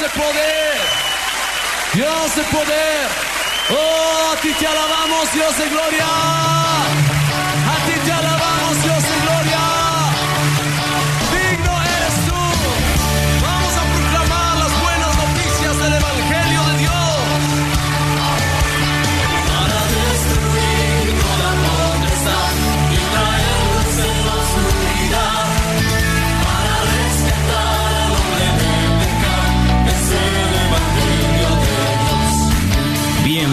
de poder. Dios de poder. Oh, a ti te alabamos, Dios de gloria.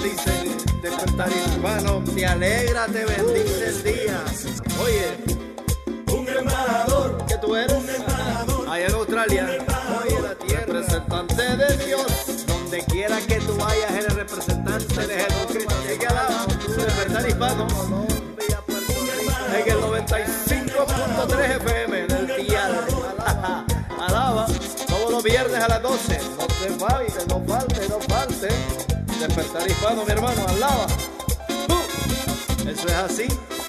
Bendice. Despertar hispano, te alegra, te bendice el día. Oye, un embajador que tú eres. un embajador allá en Australia. oye la tierra. Representante de Dios. Donde quiera que tú vayas eres representante de Jesucristo. Y que alaba despertar hispano en el 95.3 FM del día alaba todos los viernes a las 12 no te falte no falte no falte despertar hispano mi hermano alaba. Uh, eso es así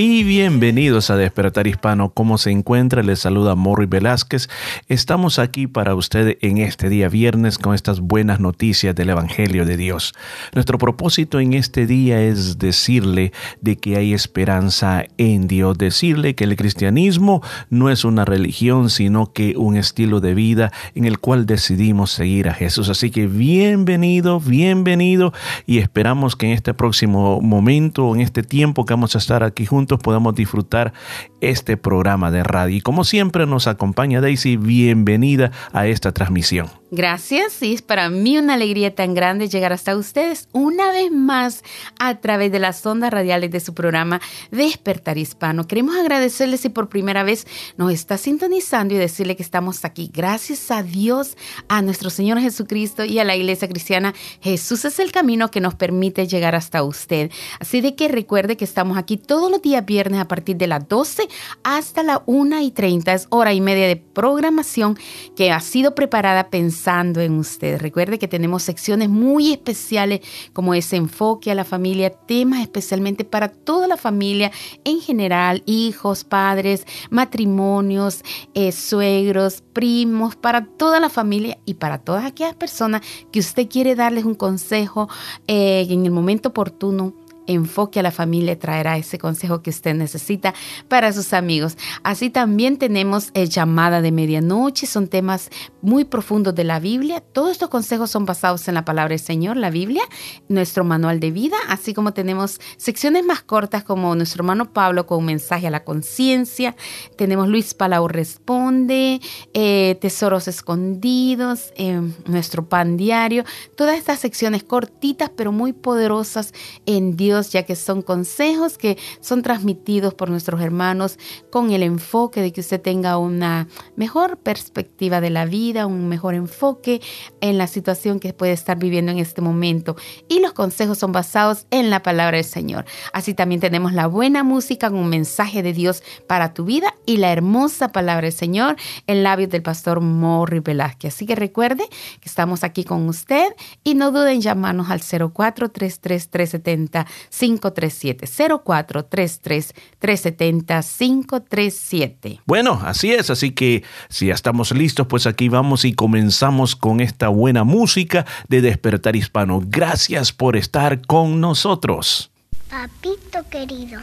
Y bienvenidos a Despertar Hispano. ¿Cómo se encuentra? Les saluda Morri Velázquez. Estamos aquí para usted en este día viernes con estas buenas noticias del Evangelio de Dios. Nuestro propósito en este día es decirle de que hay esperanza en Dios, decirle que el cristianismo no es una religión, sino que un estilo de vida en el cual decidimos seguir a Jesús. Así que bienvenido, bienvenido y esperamos que en este próximo momento, en este tiempo que vamos a estar aquí juntos, podamos disfrutar este programa de radio. Y como siempre nos acompaña Daisy, bienvenida a esta transmisión. Gracias, y es para mí una alegría tan grande llegar hasta ustedes una vez más a través de las ondas radiales de su programa Despertar Hispano. Queremos agradecerle si por primera vez nos está sintonizando y decirle que estamos aquí. Gracias a Dios, a nuestro Señor Jesucristo y a la Iglesia Cristiana. Jesús es el camino que nos permite llegar hasta usted. Así de que recuerde que estamos aquí todos los días viernes a partir de las 12 hasta la 1 y 30. Es hora y media de programación que ha sido preparada pensando en usted. Recuerde que tenemos secciones muy especiales como ese enfoque a la familia, temas especialmente para toda la familia en general, hijos, padres, matrimonios, eh, suegros, primos, para toda la familia y para todas aquellas personas que usted quiere darles un consejo eh, en el momento oportuno enfoque a la familia traerá ese consejo que usted necesita para sus amigos. Así también tenemos el llamada de medianoche, son temas muy profundos de la Biblia. Todos estos consejos son basados en la palabra del Señor, la Biblia, nuestro manual de vida, así como tenemos secciones más cortas como nuestro hermano Pablo con un mensaje a la conciencia. Tenemos Luis Palau responde, eh, tesoros escondidos, eh, nuestro pan diario. Todas estas secciones cortitas pero muy poderosas en Dios ya que son consejos que son transmitidos por nuestros hermanos con el enfoque de que usted tenga una mejor perspectiva de la vida, un mejor enfoque en la situación que puede estar viviendo en este momento. Y los consejos son basados en la palabra del Señor. Así también tenemos la buena música con un mensaje de Dios para tu vida y la hermosa palabra del Señor en labios del pastor Morri Velázquez. Así que recuerde que estamos aquí con usted y no duden en llamarnos al 0433 370 537-0433-370-537. Bueno, así es, así que si ya estamos listos, pues aquí vamos y comenzamos con esta buena música de Despertar Hispano. Gracias por estar con nosotros. Papito querido,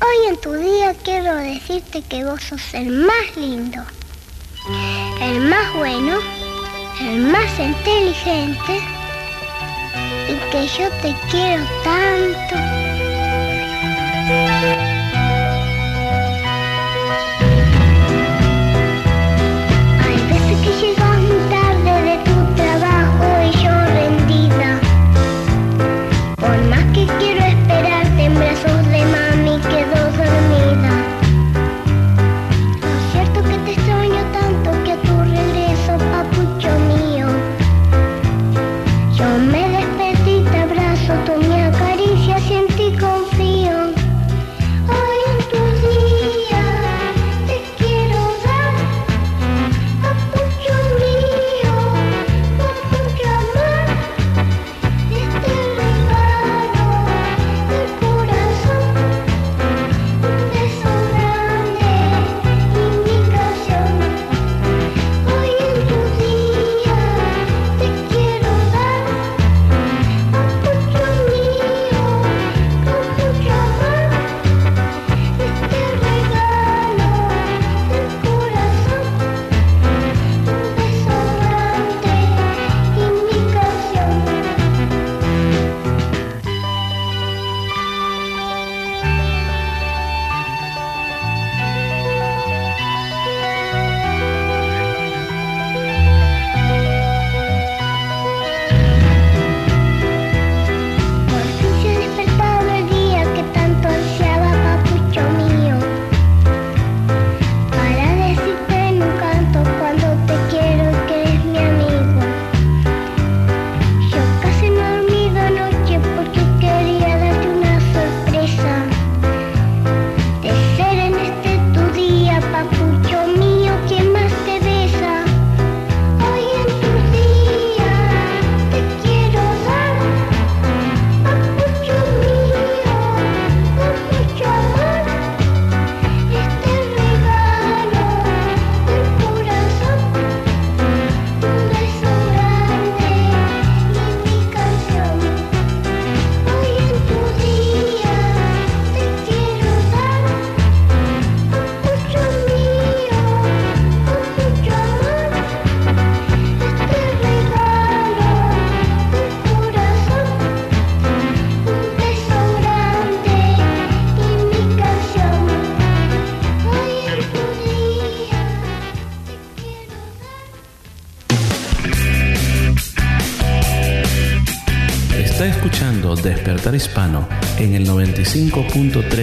hoy en tu día quiero decirte que vos sos el más lindo, el más bueno, el más inteligente y que yo te quiero tanto. Hispano en el 95.3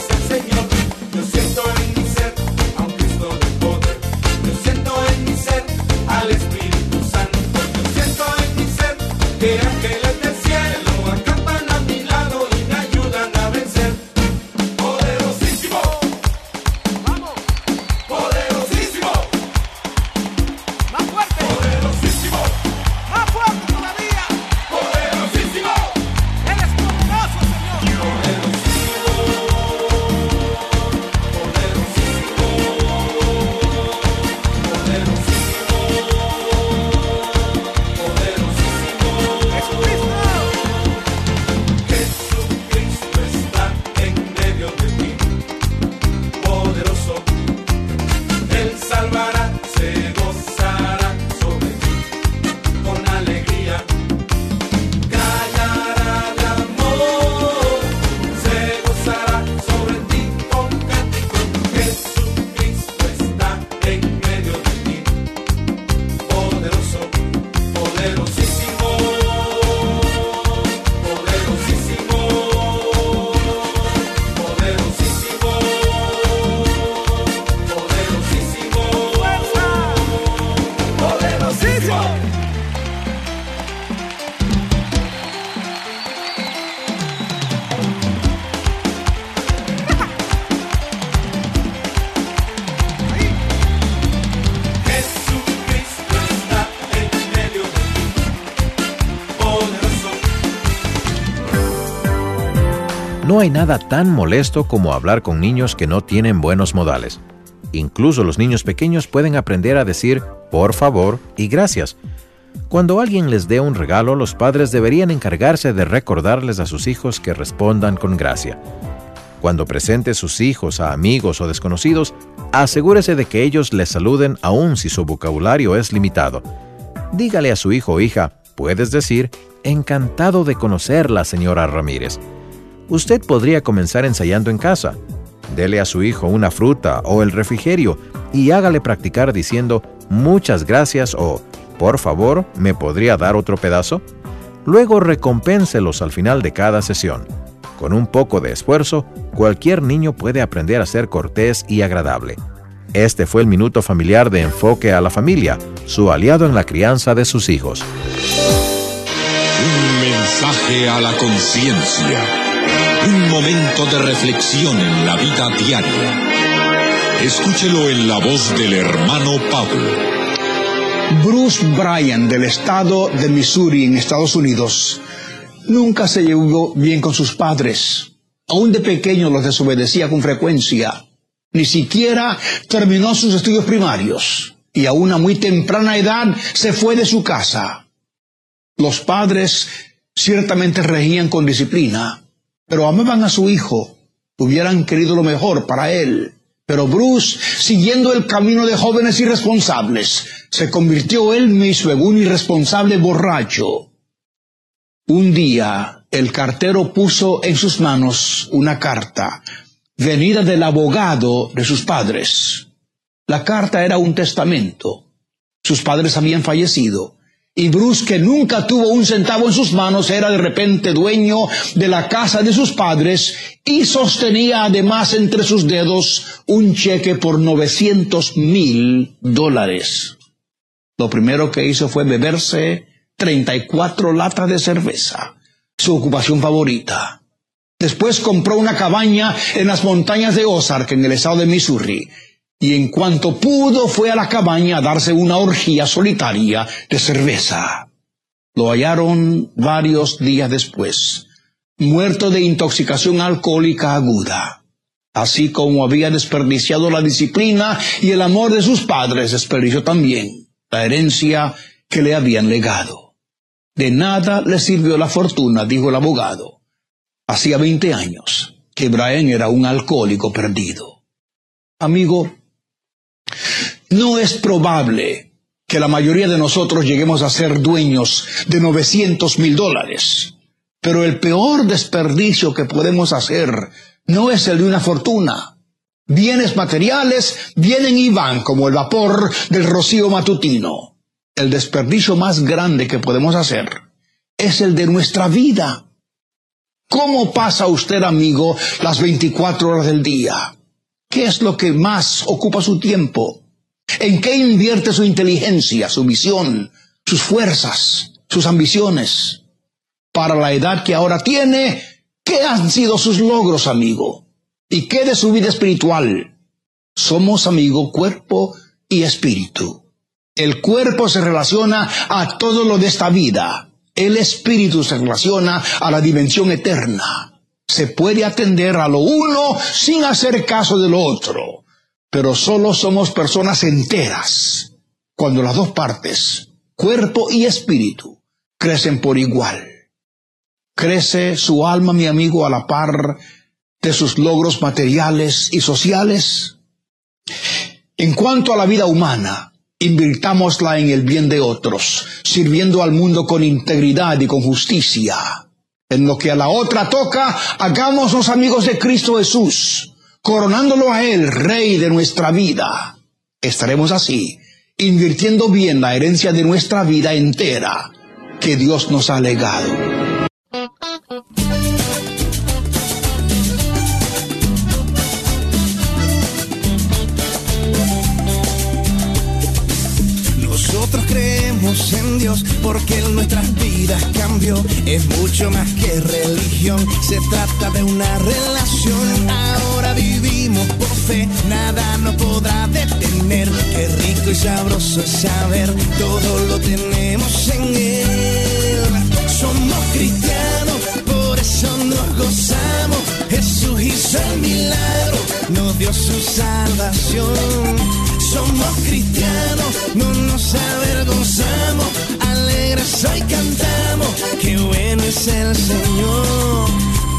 yo sé que es el Señor. Hay nada tan molesto como hablar con niños que no tienen buenos modales. Incluso los niños pequeños pueden aprender a decir por favor y gracias. Cuando alguien les dé un regalo, los padres deberían encargarse de recordarles a sus hijos que respondan con gracia. Cuando presente sus hijos a amigos o desconocidos, asegúrese de que ellos les saluden aun si su vocabulario es limitado. Dígale a su hijo o hija, puedes decir, encantado de conocerla, señora Ramírez. Usted podría comenzar ensayando en casa. Dele a su hijo una fruta o el refrigerio y hágale practicar diciendo muchas gracias o por favor, ¿me podría dar otro pedazo? Luego recompénselos al final de cada sesión. Con un poco de esfuerzo, cualquier niño puede aprender a ser cortés y agradable. Este fue el minuto familiar de enfoque a la familia, su aliado en la crianza de sus hijos. Un mensaje a la conciencia. Un momento de reflexión en la vida diaria. Escúchelo en la voz del hermano Pablo. Bruce Bryan del estado de Missouri en Estados Unidos nunca se llevó bien con sus padres. Aún de pequeño los desobedecía con frecuencia. Ni siquiera terminó sus estudios primarios y a una muy temprana edad se fue de su casa. Los padres ciertamente regían con disciplina, pero amaban a su hijo, hubieran querido lo mejor para él. Pero Bruce, siguiendo el camino de jóvenes irresponsables, se convirtió él mismo en un irresponsable borracho. Un día, el cartero puso en sus manos una carta, venida del abogado de sus padres. La carta era un testamento. Sus padres habían fallecido. Y Bruce, que nunca tuvo un centavo en sus manos, era de repente dueño de la casa de sus padres y sostenía además entre sus dedos un cheque por 900 mil dólares. Lo primero que hizo fue beberse 34 latas de cerveza, su ocupación favorita. Después compró una cabaña en las montañas de Ozark, en el estado de Missouri, y en cuanto pudo fue a la cabaña a darse una orgía solitaria de cerveza. Lo hallaron varios días después, muerto de intoxicación alcohólica aguda. Así como había desperdiciado la disciplina y el amor de sus padres, desperdició también la herencia que le habían legado. De nada le sirvió la fortuna, dijo el abogado. Hacía 20 años que Brian era un alcohólico perdido. Amigo, no es probable que la mayoría de nosotros lleguemos a ser dueños de 900 mil dólares. Pero el peor desperdicio que podemos hacer no es el de una fortuna. Bienes materiales vienen y van como el vapor del rocío matutino. El desperdicio más grande que podemos hacer es el de nuestra vida. ¿Cómo pasa usted, amigo, las 24 horas del día? ¿Qué es lo que más ocupa su tiempo? ¿En qué invierte su inteligencia, su visión, sus fuerzas, sus ambiciones? Para la edad que ahora tiene, ¿qué han sido sus logros, amigo? ¿Y qué de su vida espiritual? Somos, amigo, cuerpo y espíritu. El cuerpo se relaciona a todo lo de esta vida. El espíritu se relaciona a la dimensión eterna. Se puede atender a lo uno sin hacer caso de lo otro, pero solo somos personas enteras cuando las dos partes, cuerpo y espíritu, crecen por igual. ¿Crece su alma, mi amigo, a la par de sus logros materiales y sociales? En cuanto a la vida humana, invirtámosla en el bien de otros, sirviendo al mundo con integridad y con justicia. En lo que a la otra toca, hagámonos amigos de Cristo Jesús, coronándolo a Él, Rey de nuestra vida. Estaremos así, invirtiendo bien la herencia de nuestra vida entera que Dios nos ha legado. Nosotros creemos en Dios porque en nuestras vidas cambió. Es mucho más que religión, se trata de una relación. Ahora vivimos por fe, nada nos podrá detener. Qué rico y sabroso es saber, todo lo tenemos en Él. Somos cristianos, por eso nos gozamos. Jesús hizo el milagro, nos dio su salvación. Somos cristianos, no nos avergonzamos, alegres hoy cantamos, qué bueno es el Señor.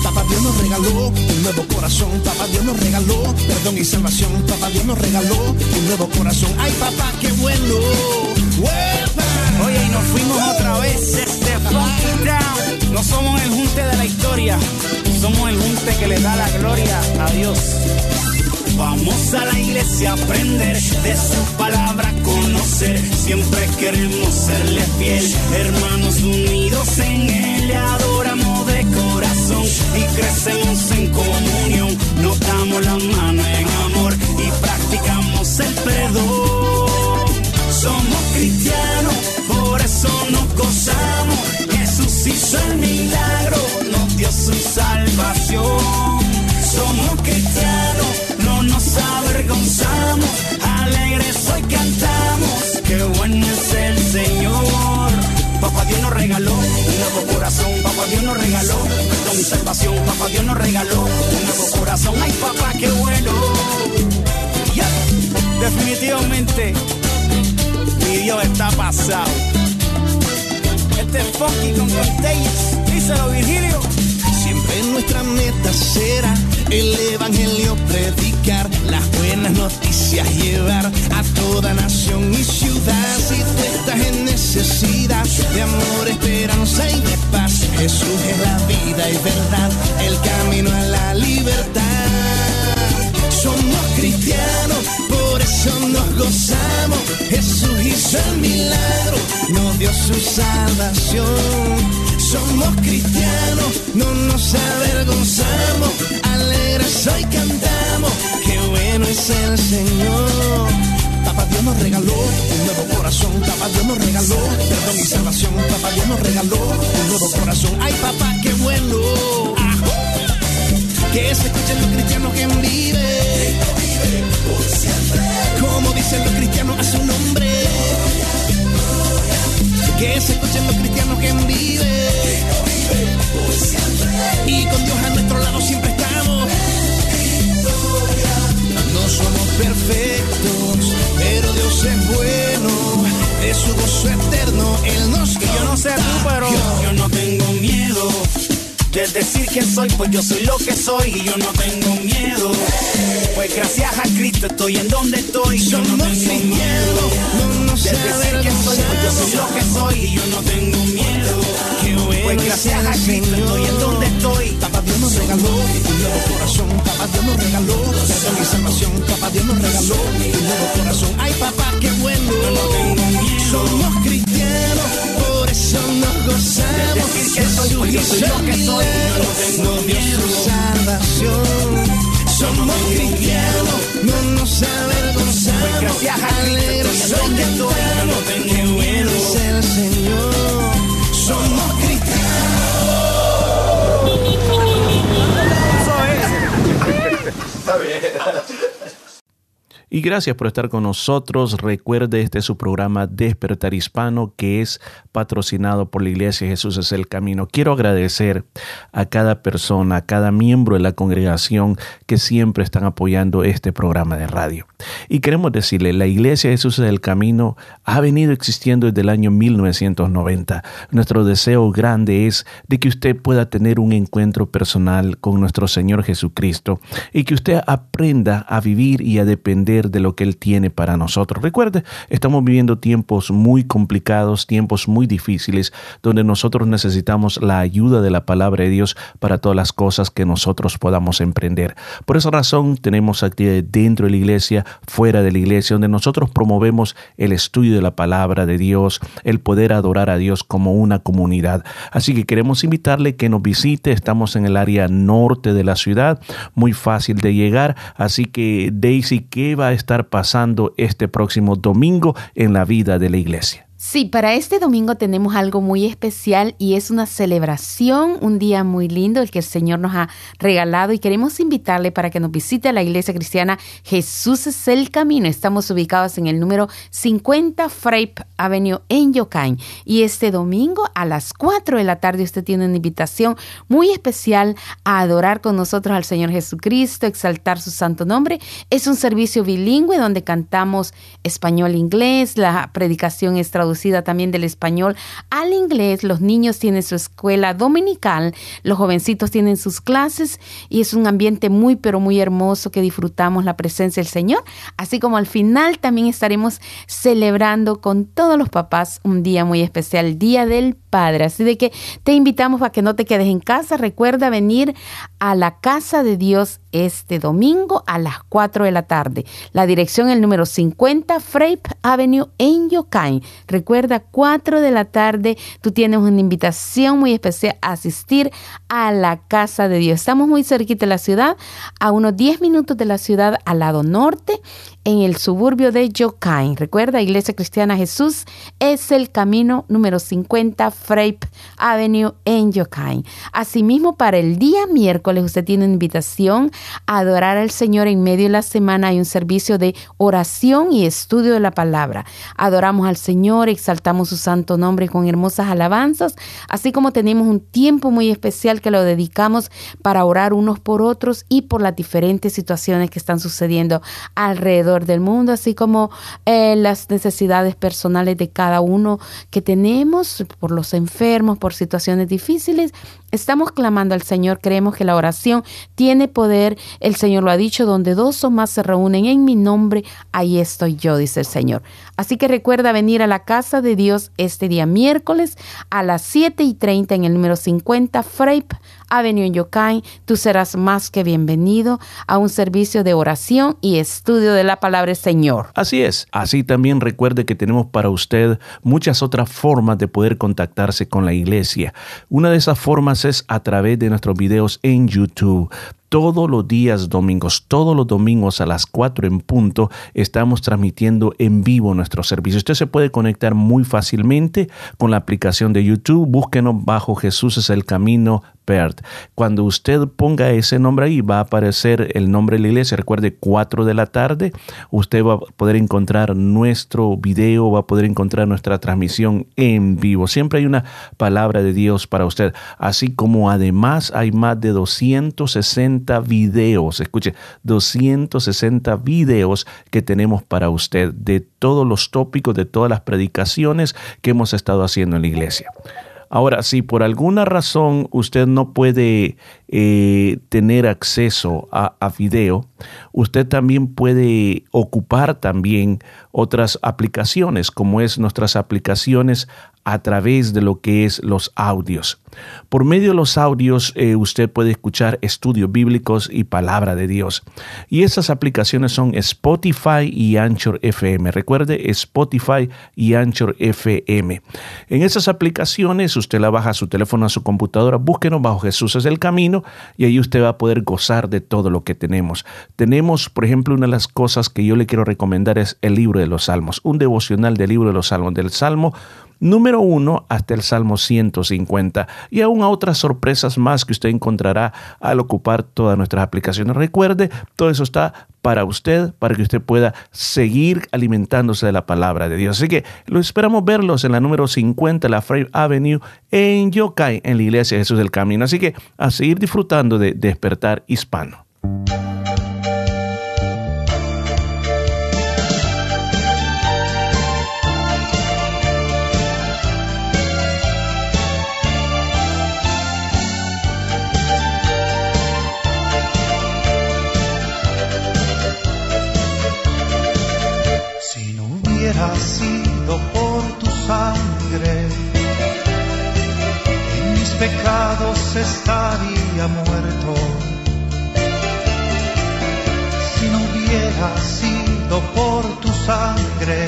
Papá Dios nos regaló un nuevo corazón, papá Dios nos regaló perdón y salvación, papá Dios nos regaló un nuevo corazón. Ay papá, qué bueno. ¡Uepa! Oye, y nos fuimos otra vez, este Funky Down. No somos el junte de la historia, somos el junte que le da la gloria a Dios. Vamos a la iglesia a aprender de su palabra, conocer. Siempre queremos serle fiel, hermanos unidos en él. Adoramos de corazón y crecemos en comunión. Nos damos la mano en amor y practicamos el perdón. Somos cristianos, por eso nos gozamos. Jesús hizo el milagro, nos dio su salvación. Somos cristianos, no nos avergonzamos, alegres hoy cantamos, qué bueno es el Señor. Papá Dios nos regaló un nuevo corazón, papá Dios nos regaló perdón y salvación, papá Dios nos regaló un nuevo corazón, ay papá, qué bueno. Ya, Definitivamente, mi Dios está pasado. Este es Funky con Contagious, díselo Virgilio. Siempre nuestra meta será el evangelio predicar, las buenas noticias llevar a toda nación y ciudad. Si tú estás en necesidad de amor, esperanza y de paz, Jesús es la vida y verdad, el camino a la libertad. Somos cristianos, por eso nos gozamos. Jesús hizo el milagro, nos dio su salvación. Somos cristianos, no nos avergonzamos, alegres hoy cantamos, qué bueno es el Señor. Papá Dios nos regaló un nuevo corazón, papá Dios nos regaló perdón y salvación, papá Dios nos regaló un nuevo corazón. Ay papá, qué bueno. Que se escuchen los cristianos que vive, como dicen los cristianos a su nombre. Que se escuchen los cristianos que vive. Y con Dios a nuestro lado siempre estamos. No somos perfectos, pero Dios es bueno. De su gozo eterno, Él nos Y yo no sé tú, pero decir quién soy, pues yo soy lo que soy y yo no tengo miedo. Pues gracias a Cristo estoy en donde estoy. Yo no tengo miedo. De decir quién soy, yo soy lo que soy y yo no tengo miedo. Pues gracias a Cristo estoy en donde estoy. Papá Dios nos regaló un nuevo corazón. Papá Dios nos regaló perdón y salvación. Papá Dios nos regaló un nuevo corazón. Ay, papá, qué bueno. Somos cristianos, por eso nos gozamos. Que soy, pues yo soy lo que soy. Yo no tengo miedo. salvación. Somos cristianos, no nos avergonzamos. Pues gracias a Cristo Alegres estoy en donde estoy. Yo no tengo miedo. es el Señor. Y gracias por estar con nosotros. Recuerde, este es su programa Despertar Hispano que es patrocinado por la Iglesia Jesús es el Camino. Quiero agradecer a cada persona, a cada miembro de la congregación que siempre están apoyando este programa de radio. Y queremos decirle, la Iglesia Jesús es el Camino ha venido existiendo desde el año 1990. Nuestro deseo grande es de que usted pueda tener un encuentro personal con nuestro Señor Jesucristo y que usted aprenda a vivir y a depender de lo que Él tiene para nosotros. Recuerde, estamos viviendo tiempos muy complicados, tiempos muy difíciles, donde nosotros necesitamos la ayuda de la palabra de Dios para todas las cosas que nosotros podamos emprender. Por esa razón tenemos actividades dentro de la iglesia, fuera de la iglesia, donde nosotros promovemos el estudio de la palabra de Dios, el poder adorar a Dios como una comunidad. Así que queremos invitarle que nos visite. Estamos en el área norte de la ciudad, muy fácil de llegar. Así que Daisy, ¿qué va estar pasando este próximo domingo en la vida de la iglesia? Sí, para este domingo tenemos algo muy especial y es una celebración, un día muy lindo, el que el Señor nos ha regalado y queremos invitarle para que nos visite a la iglesia cristiana Jesús es el Camino. Estamos ubicados en el número 50 Frape Avenue en Yokain y este domingo a las 4 de la tarde usted tiene una invitación muy especial a adorar con nosotros al Señor Jesucristo, exaltar su santo nombre. Es un servicio bilingüe donde cantamos español-inglés, la predicación es traducida también del español al inglés. Los niños tienen su escuela dominical, los jovencitos tienen sus clases y es un ambiente muy, pero muy hermoso que disfrutamos la presencia del Señor. Así como al final también estaremos celebrando con los papás un día muy especial, Día del Padre. Así de que te invitamos a que no te quedes en casa. Recuerda venir a la casa de Dios este domingo a las 4 de la tarde. La dirección el número 50 Frape Avenue en Yokain. Recuerda, 4 de la tarde, tú tienes una invitación muy especial a asistir a la casa de Dios. Estamos muy cerquita de la ciudad, a unos 10 minutos de la ciudad al lado norte, en el suburbio de Yokain. Recuerda, Iglesia Cristiana Jesús es el camino número 50 Frape Avenue en Yokain. Asimismo, para el día miércoles, usted tiene una invitación adorar al Señor en medio de la semana. Hay un servicio de oración y estudio de la palabra. Adoramos al Señor, exaltamos su santo nombre con hermosas alabanzas, así como tenemos un tiempo muy especial que lo dedicamos para orar unos por otros y por las diferentes situaciones que están sucediendo alrededor del mundo, así como eh, las necesidades personales de cada uno que tenemos por los enfermos, por situaciones difíciles. Estamos clamando al Señor, creemos que la oración tiene poder. El Señor lo ha dicho, donde dos o más se reúnen en mi nombre, ahí estoy yo, dice el Señor. Así que recuerda venir a la casa de Dios este día miércoles a las 7 y 30 en el número 50 Frape Avenue en Yokain. Tú serás más que bienvenido a un servicio de oración y estudio de la palabra Señor. Así es. Así también recuerde que tenemos para usted muchas otras formas de poder contactarse con la iglesia. Una de esas formas es a través de nuestros videos en YouTube todos los días domingos, todos los domingos a las 4 en punto, estamos transmitiendo en vivo nuestro servicio. Usted se puede conectar muy fácilmente con la aplicación de YouTube. Búsquenos bajo Jesús es el camino Cuando usted ponga ese nombre ahí, va a aparecer el nombre de la iglesia. Recuerde, 4 de la tarde, usted va a poder encontrar nuestro video, va a poder encontrar nuestra transmisión en vivo. Siempre hay una palabra de Dios para usted, así como además hay más de 260 videos, escuche, 260 videos que tenemos para usted de todos los tópicos, de todas las predicaciones que hemos estado haciendo en la iglesia. Ahora, si por alguna razón usted no puede eh, tener acceso a, a, video, usted también puede ocupar también otras aplicaciones, como es nuestras aplicaciones a través de lo que es los audios. Por medio de los audios eh, usted puede escuchar estudios bíblicos y palabra de Dios. Y esas aplicaciones son Spotify y Anchor FM. Recuerde Spotify y Anchor FM. En esas aplicaciones usted la baja a su teléfono, a su computadora, búsquenos bajo Jesús es el camino y ahí usted va a poder gozar de todo lo que tenemos. Tenemos, por ejemplo, una de las cosas que yo le quiero recomendar es el libro de los Salmos, un devocional del libro de los Salmos, del Salmo número 1 hasta el Salmo 150 y aún a otras sorpresas más que usted encontrará al ocupar todas nuestras aplicaciones. Recuerde, todo eso está para usted, para que usted pueda seguir alimentándose de la palabra de Dios. Así que lo esperamos verlos en la número 50, la Frame Avenue, en Yokai, en la Iglesia Jesús del Camino. Así que a seguir disfrutando de Despertar Hispano. Pecados estaría muerto. Si no hubiera sido por tu sangre,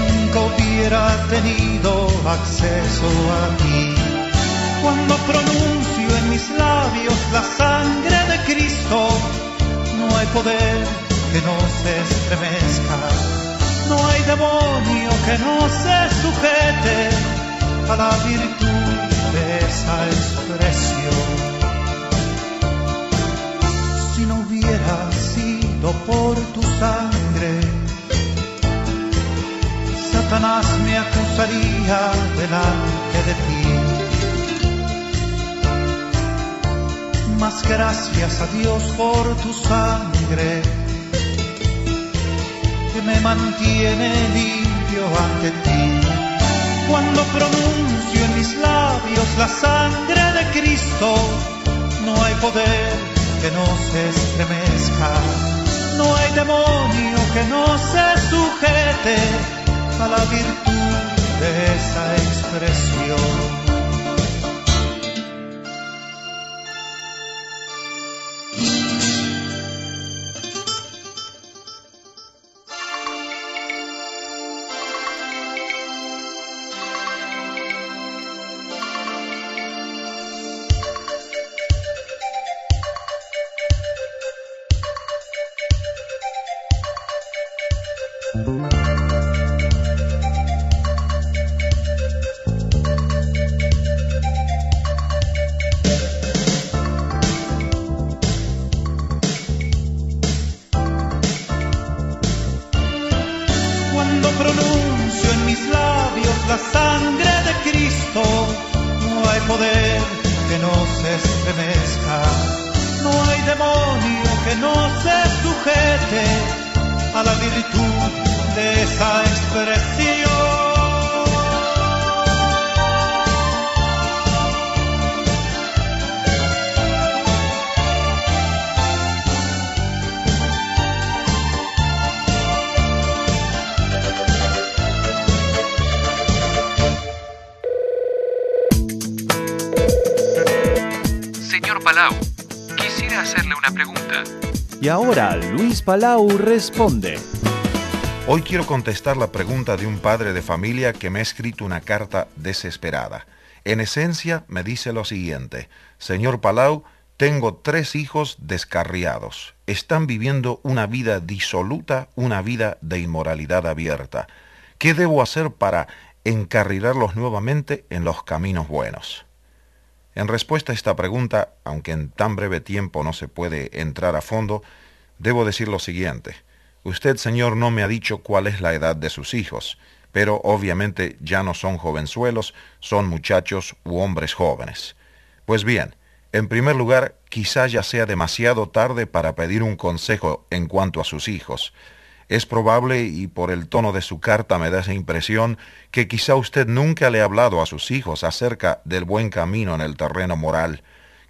nunca hubiera tenido acceso a ti. Cuando pronuncio en mis labios la sangre de Cristo, no hay poder que no se estremezca. No hay demonio que no se sujete a la virtud de esa expresión. Si no hubiera sido por tu sangre, Satanás me acusaría delante de ti. Mas gracias a Dios por tu sangre me mantiene limpio ante ti. Cuando pronuncio en mis labios la sangre de Cristo, no hay poder que no se estremezca, no hay demonio que no se sujete a la virtud de esa expresión. Palau responde. Hoy quiero contestar la pregunta de un padre de familia que me ha escrito una carta desesperada. En esencia me dice lo siguiente, Señor Palau, tengo tres hijos descarriados. Están viviendo una vida disoluta, una vida de inmoralidad abierta. ¿Qué debo hacer para encarrilarlos nuevamente en los caminos buenos? En respuesta a esta pregunta, aunque en tan breve tiempo no se puede entrar a fondo, debo decir lo siguiente. Usted, Señor, no me ha dicho cuál es la edad de sus hijos, pero obviamente ya no son jovenzuelos, son muchachos u hombres jóvenes. Pues bien, en primer lugar, quizá ya sea demasiado tarde para pedir un consejo en cuanto a sus hijos. Es probable, y por el tono de su carta me da esa impresión, que quizá usted nunca le ha hablado a sus hijos acerca del buen camino en el terreno moral.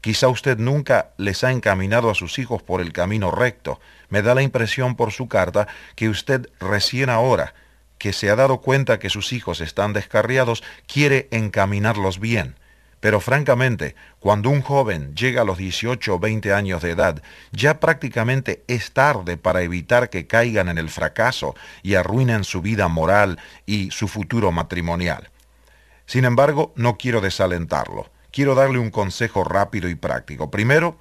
Quizá usted nunca les ha encaminado a sus hijos por el camino recto. Me da la impresión por su carta que usted recién ahora, que se ha dado cuenta que sus hijos están descarriados, quiere encaminarlos bien. Pero francamente, cuando un joven llega a los 18 o 20 años de edad, ya prácticamente es tarde para evitar que caigan en el fracaso y arruinen su vida moral y su futuro matrimonial. Sin embargo, no quiero desalentarlo. Quiero darle un consejo rápido y práctico. Primero,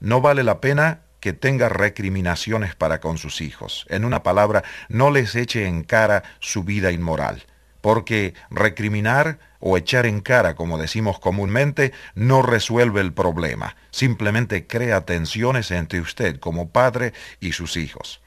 no vale la pena que tenga recriminaciones para con sus hijos. En una palabra, no les eche en cara su vida inmoral, porque recriminar o echar en cara, como decimos comúnmente, no resuelve el problema, simplemente crea tensiones entre usted como padre y sus hijos.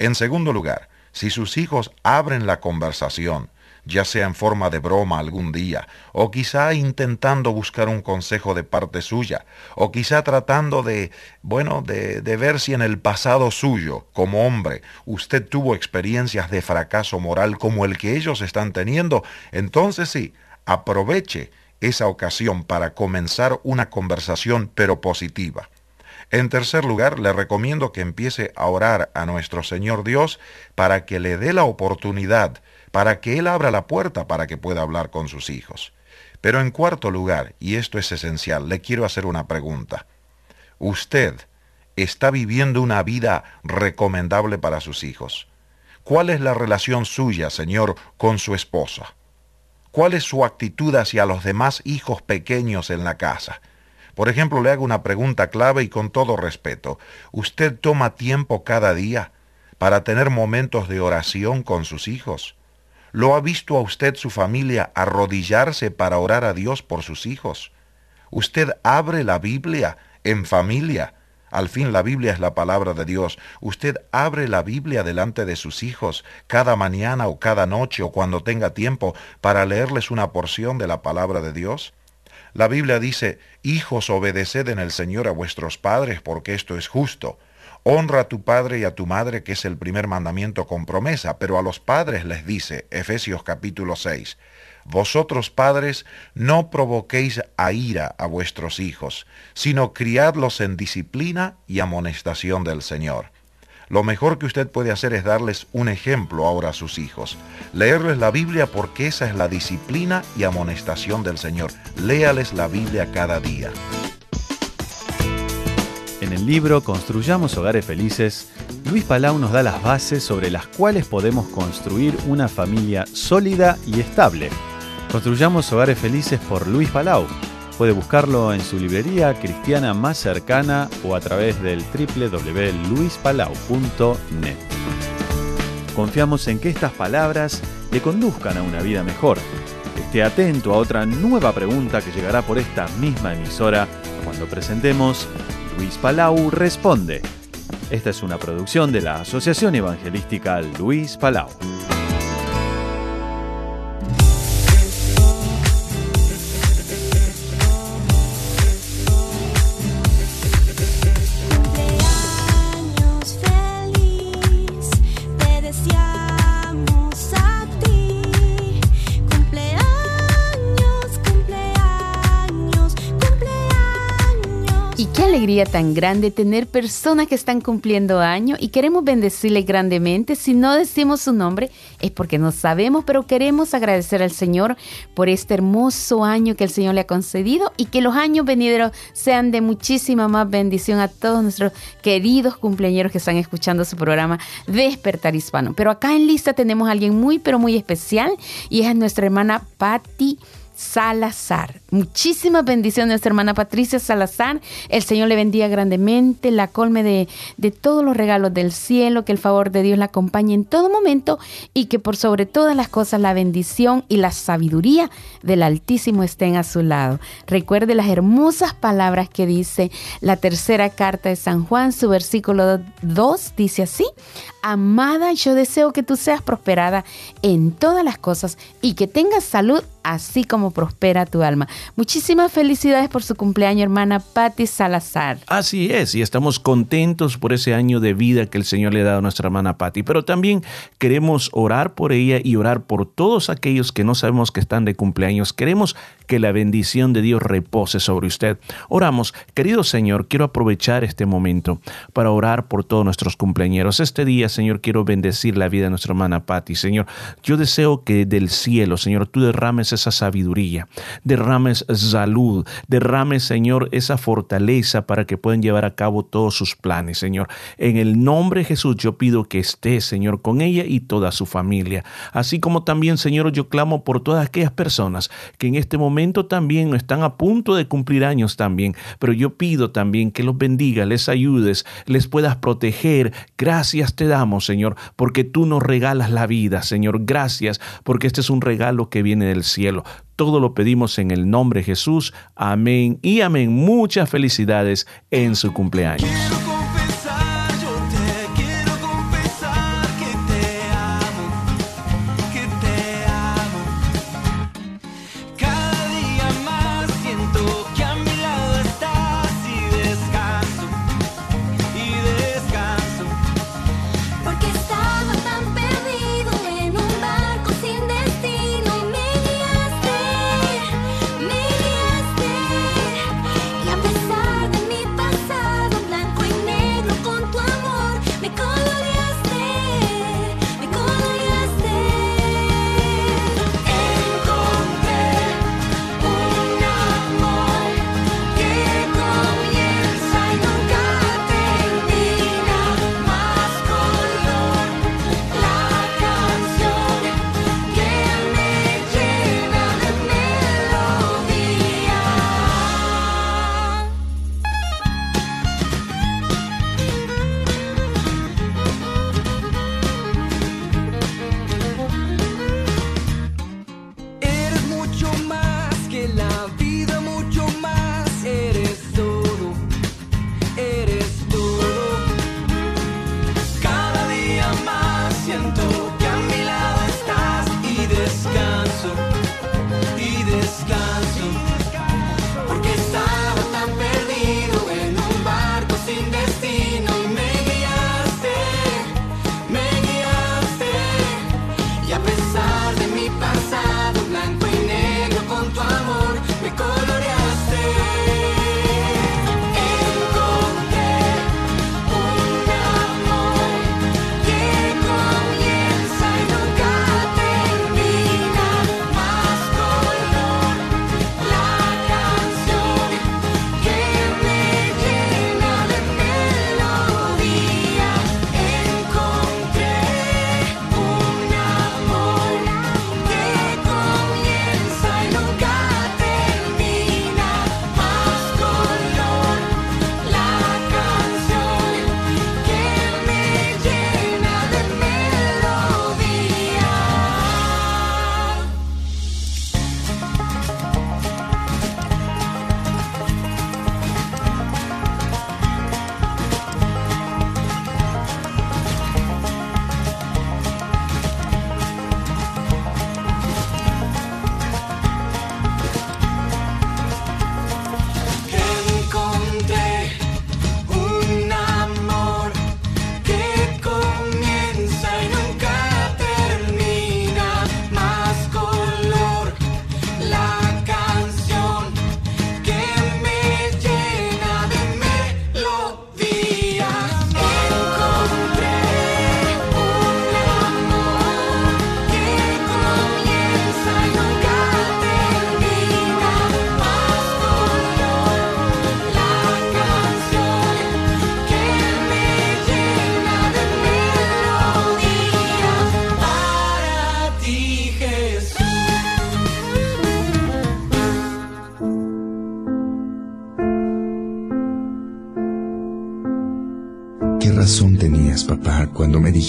En segundo lugar, si sus hijos abren la conversación, ya sea en forma de broma algún día, o quizá intentando buscar un consejo de parte suya, o quizá tratando de, bueno, de, de, ver si en el pasado suyo, como hombre, usted tuvo experiencias de fracaso moral como el que ellos están teniendo, entonces sí, aproveche esa ocasión para comenzar una conversación pero positiva. En tercer lugar, le recomiendo que empiece a orar a nuestro Señor Dios para que le dé la oportunidad, para que Él abra la puerta para que pueda hablar con sus hijos. Pero en cuarto lugar, y esto es esencial, le quiero hacer una pregunta. ¿Usted está viviendo una vida recomendable para sus hijos? ¿Cuál es la relación suya, Señor, con su esposa? ¿Cuál es su actitud hacia los demás hijos pequeños en la casa? Por ejemplo, le hago una pregunta clave y con todo respeto. ¿Usted toma tiempo cada día para tener momentos de oración con sus hijos? ¿Lo ha visto a usted su familia arrodillarse para orar a Dios por sus hijos? ¿Usted abre la Biblia en familia al fin la Biblia es la palabra de Dios. Usted abre la Biblia delante de sus hijos cada mañana o cada noche o cuando tenga tiempo para leerles una porción de la palabra de Dios. La Biblia dice, Hijos, obedeced en el Señor a vuestros padres porque esto es justo. Honra a tu padre y a tu madre, que es el primer mandamiento con promesa, pero a los padres les dice, Efesios capítulo 6, vosotros padres no provoquéis a ira a vuestros hijos, sino criadlos en disciplina y amonestación del Señor. Lo mejor que usted puede hacer es darles un ejemplo ahora a sus hijos. Leerles la Biblia porque esa es la disciplina y amonestación del Señor. Léales la Biblia cada día. En el libro Construyamos Hogares Felices, Luis Palau nos da las bases sobre las cuales podemos construir una familia sólida y estable Construyamos Hogares Felices por Luis Palau. Puede buscarlo en su librería cristiana más cercana o a través del www.luispalau.net. Confiamos en que estas palabras le conduzcan a una vida mejor. Esté atento a otra nueva pregunta que llegará por esta misma emisora cuando presentemos Luis Palau Responde. Esta es una producción de la Asociación Evangelística Luis Palau. Alegría tan grande tener personas que están cumpliendo años y queremos bendecirle grandemente. Si no decimos su nombre es porque no sabemos, pero queremos agradecer al Señor por este hermoso año que el Señor le ha concedido y que los años venideros sean de muchísima más bendición a todos nuestros queridos cumpleaños que están escuchando su programa Despertar Hispano. Pero acá en lista tenemos a alguien muy, pero muy especial y es nuestra hermana Patti. Salazar. Muchísimas bendiciones hermana Patricia Salazar. El Señor le bendiga grandemente, la colme de, de, todos los regalos del cielo, que el favor de Dios la acompañe en todo momento y que por sobre todas las cosas la bendición y la sabiduría del Altísimo estén a su lado. Recuerde las hermosas palabras que dice la tercera carta de San Juan, su versículo 2 dice así, Amada, yo deseo que tú seas prosperada en todas las cosas y que tengas salud así como prospera tu alma. Muchísimas felicidades por su cumpleaños, hermana Patti Salazar. Así es, y estamos contentos por ese año de vida que el Señor le ha dado a nuestra hermana Patti, pero también queremos orar por ella y orar por todos aquellos que no sabemos que están de cumpleaños. Queremos que la bendición de Dios repose sobre usted. Oramos, querido Señor, quiero aprovechar este momento para orar por todos nuestros cumpleaños. Este día, Señor, quiero bendecir la vida de nuestra hermana Patti. Señor, yo deseo que del cielo, Señor, tú derrames esa sabiduría, derrames salud, derrames, Señor, esa fortaleza para que puedan llevar a cabo todos sus planes, Señor. En el nombre de Jesús yo pido que esté, Señor, con ella y toda su familia. Así como también, Señor, yo clamo por todas aquellas personas que en este momento también están a punto de cumplir años también, pero yo pido también que los bendiga, les ayudes, les puedas proteger. Gracias te damos, Señor, porque tú nos regalas la vida, Señor. Gracias, porque este es un regalo que viene del cielo. Todo lo pedimos en el nombre de Jesús. Amén y amén. Muchas felicidades en su cumpleaños.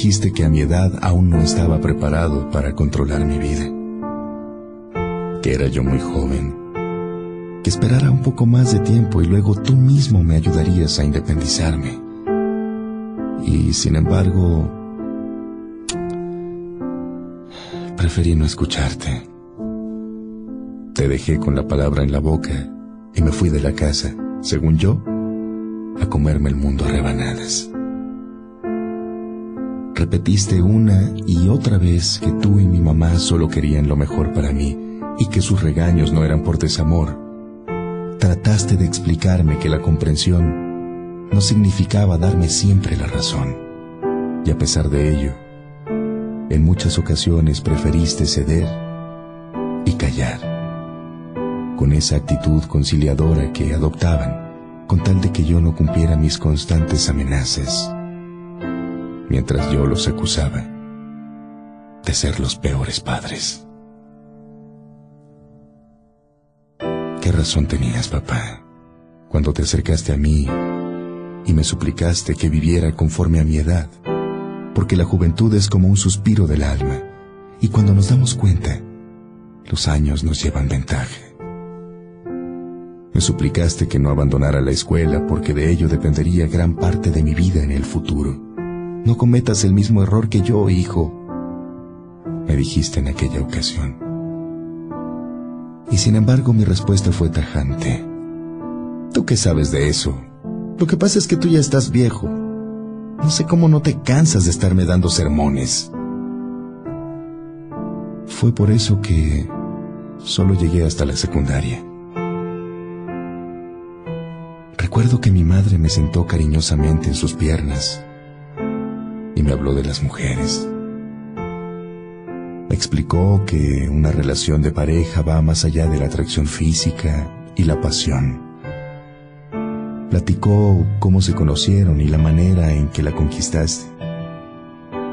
Dijiste que a mi edad aún no estaba preparado para controlar mi vida? Que era yo muy joven. Que esperara un poco más de tiempo y luego tú mismo me ayudarías a independizarme. Y sin embargo, preferí no escucharte. Te dejé con la palabra en la boca y me fui de la casa, según yo, a comerme el mundo a rebanadas. Repetiste una y otra vez que tú y mi mamá solo querían lo mejor para mí y que sus regaños no eran por desamor. Trataste de explicarme que la comprensión no significaba darme siempre la razón. Y a pesar de ello, en muchas ocasiones preferiste ceder y callar. Con esa actitud conciliadora que adoptaban, con tal de que yo no cumpliera mis constantes amenazas, mientras yo los acusaba de ser los peores padres. ¿Qué razón tenías, papá, cuando te acercaste a mí y me suplicaste que viviera conforme a mi edad? Porque la juventud es como un suspiro del alma, y cuando nos damos cuenta, los años nos llevan ventaja. Me suplicaste que no abandonara la escuela porque de ello dependería gran parte de mi vida en el futuro. No cometas el mismo error que yo, hijo, me dijiste en aquella ocasión. Y sin embargo mi respuesta fue tajante. ¿Tú qué sabes de eso? Lo que pasa es que tú ya estás viejo. No sé cómo no te cansas de estarme dando sermones. Fue por eso que solo llegué hasta la secundaria. Recuerdo que mi madre me sentó cariñosamente en sus piernas me habló de las mujeres. Me explicó que una relación de pareja va más allá de la atracción física y la pasión. Platicó cómo se conocieron y la manera en que la conquistaste,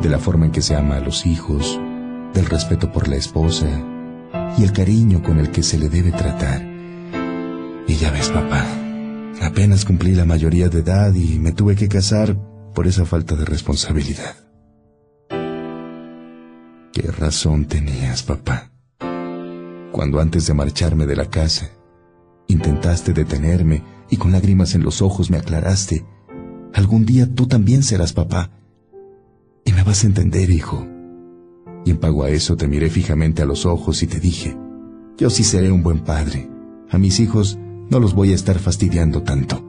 de la forma en que se ama a los hijos, del respeto por la esposa y el cariño con el que se le debe tratar. Y ya ves, papá, apenas cumplí la mayoría de edad y me tuve que casar por esa falta de responsabilidad. ¿Qué razón tenías, papá? Cuando antes de marcharme de la casa, intentaste detenerme y con lágrimas en los ojos me aclaraste, algún día tú también serás papá. Y me vas a entender, hijo. Y en pago a eso te miré fijamente a los ojos y te dije, yo sí seré un buen padre. A mis hijos no los voy a estar fastidiando tanto.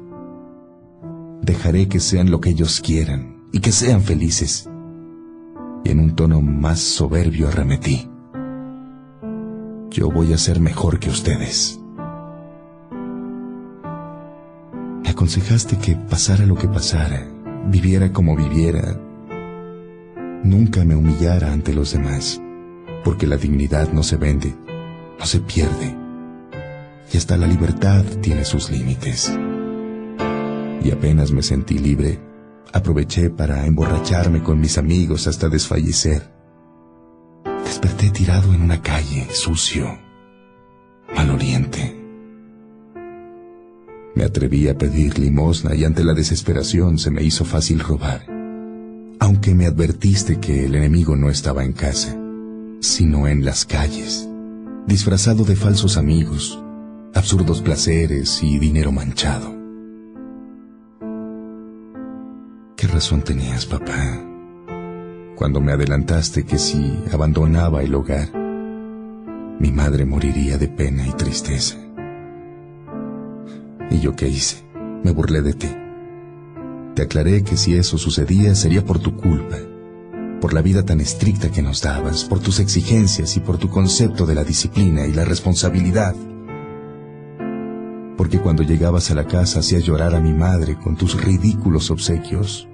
Dejaré que sean lo que ellos quieran y que sean felices. Y en un tono más soberbio arremetí. Yo voy a ser mejor que ustedes. Me aconsejaste que pasara lo que pasara, viviera como viviera, nunca me humillara ante los demás, porque la dignidad no se vende, no se pierde, y hasta la libertad tiene sus límites. Y apenas me sentí libre, aproveché para emborracharme con mis amigos hasta desfallecer. Desperté tirado en una calle, sucio, maloliente. Me atreví a pedir limosna y ante la desesperación se me hizo fácil robar, aunque me advertiste que el enemigo no estaba en casa, sino en las calles, disfrazado de falsos amigos, absurdos placeres y dinero manchado. Razón tenías, papá? Cuando me adelantaste que si abandonaba el hogar, mi madre moriría de pena y tristeza. ¿Y yo qué hice? Me burlé de ti. Te aclaré que si eso sucedía sería por tu culpa, por la vida tan estricta que nos dabas, por tus exigencias y por tu concepto de la disciplina y la responsabilidad. Porque cuando llegabas a la casa hacías llorar a mi madre con tus ridículos obsequios.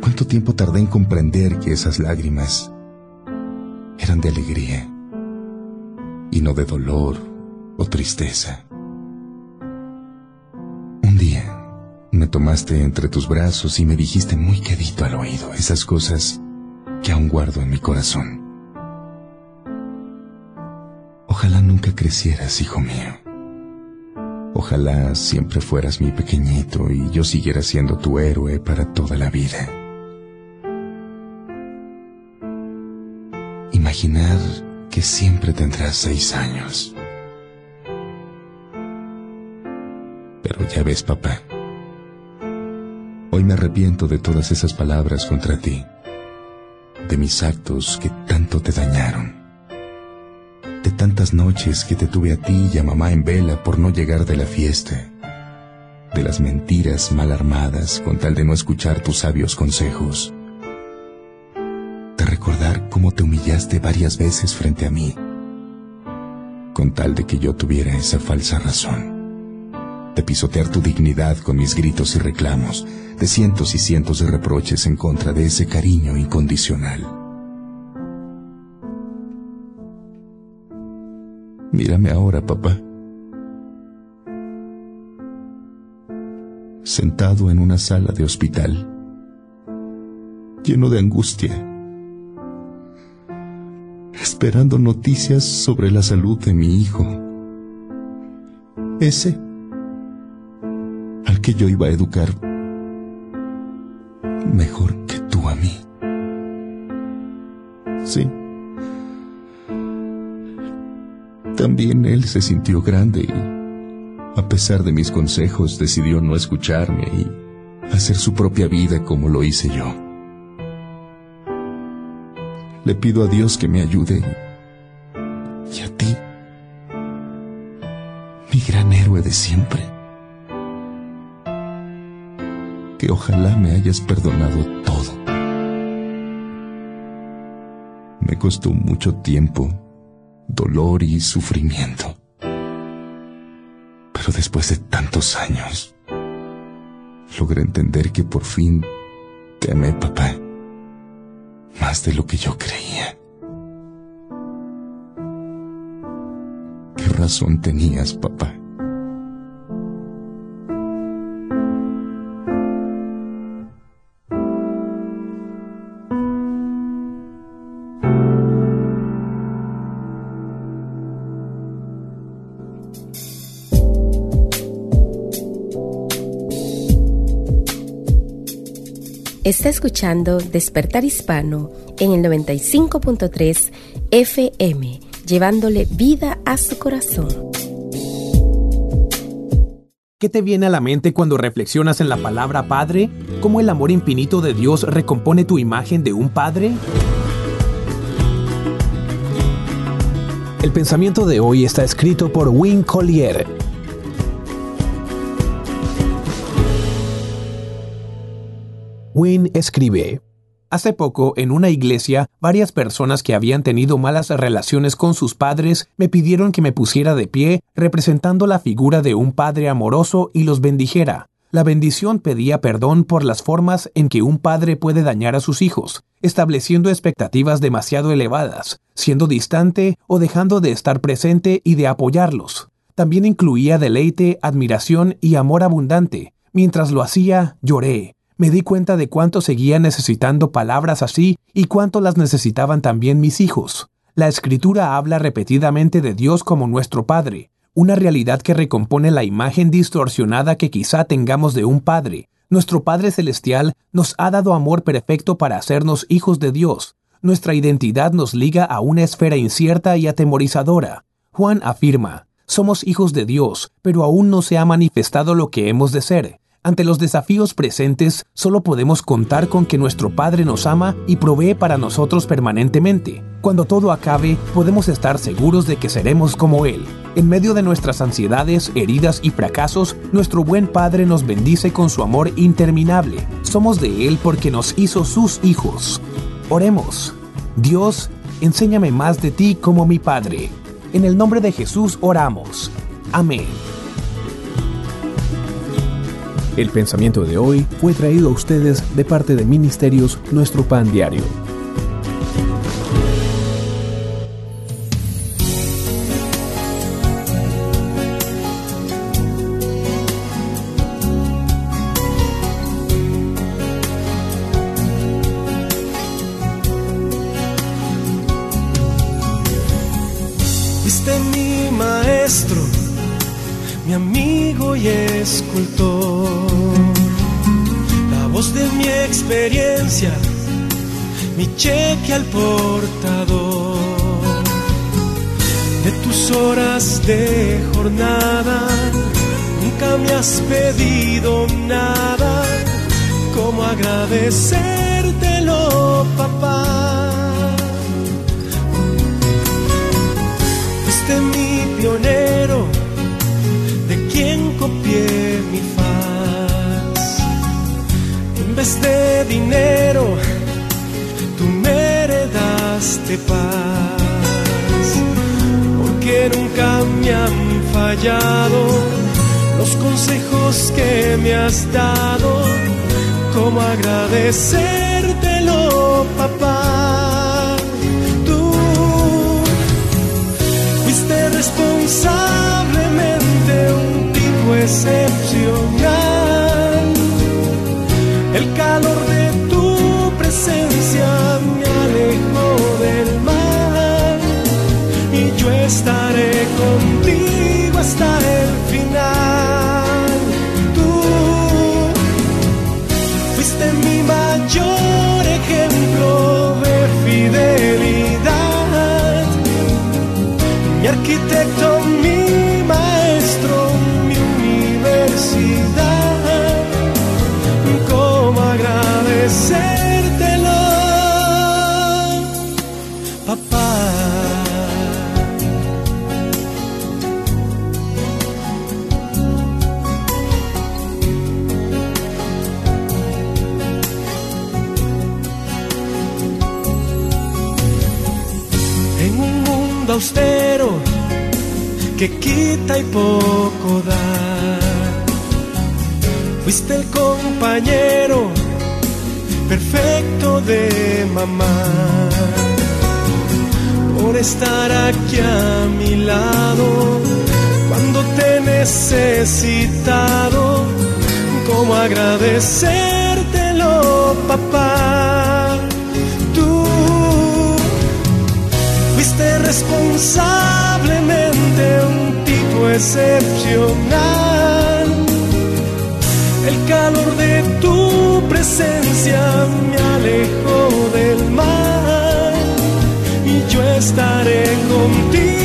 ¿Cuánto tiempo tardé en comprender que esas lágrimas eran de alegría y no de dolor o tristeza? Un día me tomaste entre tus brazos y me dijiste muy quedito al oído esas cosas que aún guardo en mi corazón. Ojalá nunca crecieras, hijo mío. Ojalá siempre fueras mi pequeñito y yo siguiera siendo tu héroe para toda la vida. Imaginar que siempre tendrás seis años. Pero ya ves, papá. Hoy me arrepiento de todas esas palabras contra ti, de mis actos que tanto te dañaron, de tantas noches que te tuve a ti y a mamá en vela por no llegar de la fiesta, de las mentiras mal armadas con tal de no escuchar tus sabios consejos, recordar cómo te humillaste varias veces frente a mí, con tal de que yo tuviera esa falsa razón, de pisotear tu dignidad con mis gritos y reclamos, de cientos y cientos de reproches en contra de ese cariño incondicional. Mírame ahora, papá. Sentado en una sala de hospital, lleno de angustia, esperando noticias sobre la salud de mi hijo. Ese al que yo iba a educar mejor que tú a mí. Sí. También él se sintió grande y, a pesar de mis consejos, decidió no escucharme y hacer su propia vida como lo hice yo. Le pido a Dios que me ayude y a ti, mi gran héroe de siempre, que ojalá me hayas perdonado todo. Me costó mucho tiempo dolor y sufrimiento. Pero después de tantos años, logré entender que por fin te amé, papá, más de lo que yo creía. ¿Qué razón tenías, papá? Está escuchando Despertar Hispano en el 95.3 FM, llevándole vida a su corazón. ¿Qué te viene a la mente cuando reflexionas en la palabra Padre? ¿Cómo el amor infinito de Dios recompone tu imagen de un Padre? El pensamiento de hoy está escrito por Win Collier. Win escribe, Hace poco, en una iglesia, varias personas que habían tenido malas relaciones con sus padres me pidieron que me pusiera de pie, representando la figura de un padre amoroso y los bendijera. La bendición pedía perdón por las formas en que un padre puede dañar a sus hijos, estableciendo expectativas demasiado elevadas, siendo distante o dejando de estar presente y de apoyarlos. También incluía deleite, admiración y amor abundante. Mientras lo hacía, lloré, me di cuenta de cuánto seguía necesitando palabras así y cuánto las necesitaban también mis hijos. La escritura habla repetidamente de Dios como nuestro Padre, una realidad que recompone la imagen distorsionada que quizá tengamos de un Padre. Nuestro Padre Celestial nos ha dado amor perfecto para hacernos hijos de Dios. Nuestra identidad nos liga a una esfera incierta y atemorizadora. Juan afirma, somos hijos de Dios, pero aún no se ha manifestado lo que hemos de ser. Ante los desafíos presentes, solo podemos contar con que nuestro Padre nos ama y provee para nosotros permanentemente. Cuando todo acabe, podemos estar seguros de que seremos como Él. En medio de nuestras ansiedades, heridas y fracasos, nuestro buen Padre nos bendice con su amor interminable. Somos de Él porque nos hizo sus hijos. Oremos. Dios, enséñame más de ti como mi Padre. En el nombre de Jesús oramos. Amén. El pensamiento de hoy fue traído a ustedes de parte de Ministerios Nuestro Pan Diario. que al portador de tus horas de jornada. Nunca me has pedido nada, como agradecértelo, papá. Fuiste mi pionero, de quien copié mi faz. En vez de dinero, paz, porque nunca me han fallado los consejos que me has dado, como agradecértelo, papá. Tú fuiste responsablemente un tipo excepcional. Austero que quita y poco da. Fuiste el compañero perfecto de mamá. Por estar aquí a mi lado cuando te he necesitado. ¿Cómo agradecértelo, papá? Fuiste responsablemente un tipo excepcional. El calor de tu presencia me alejó del mal y yo estaré contigo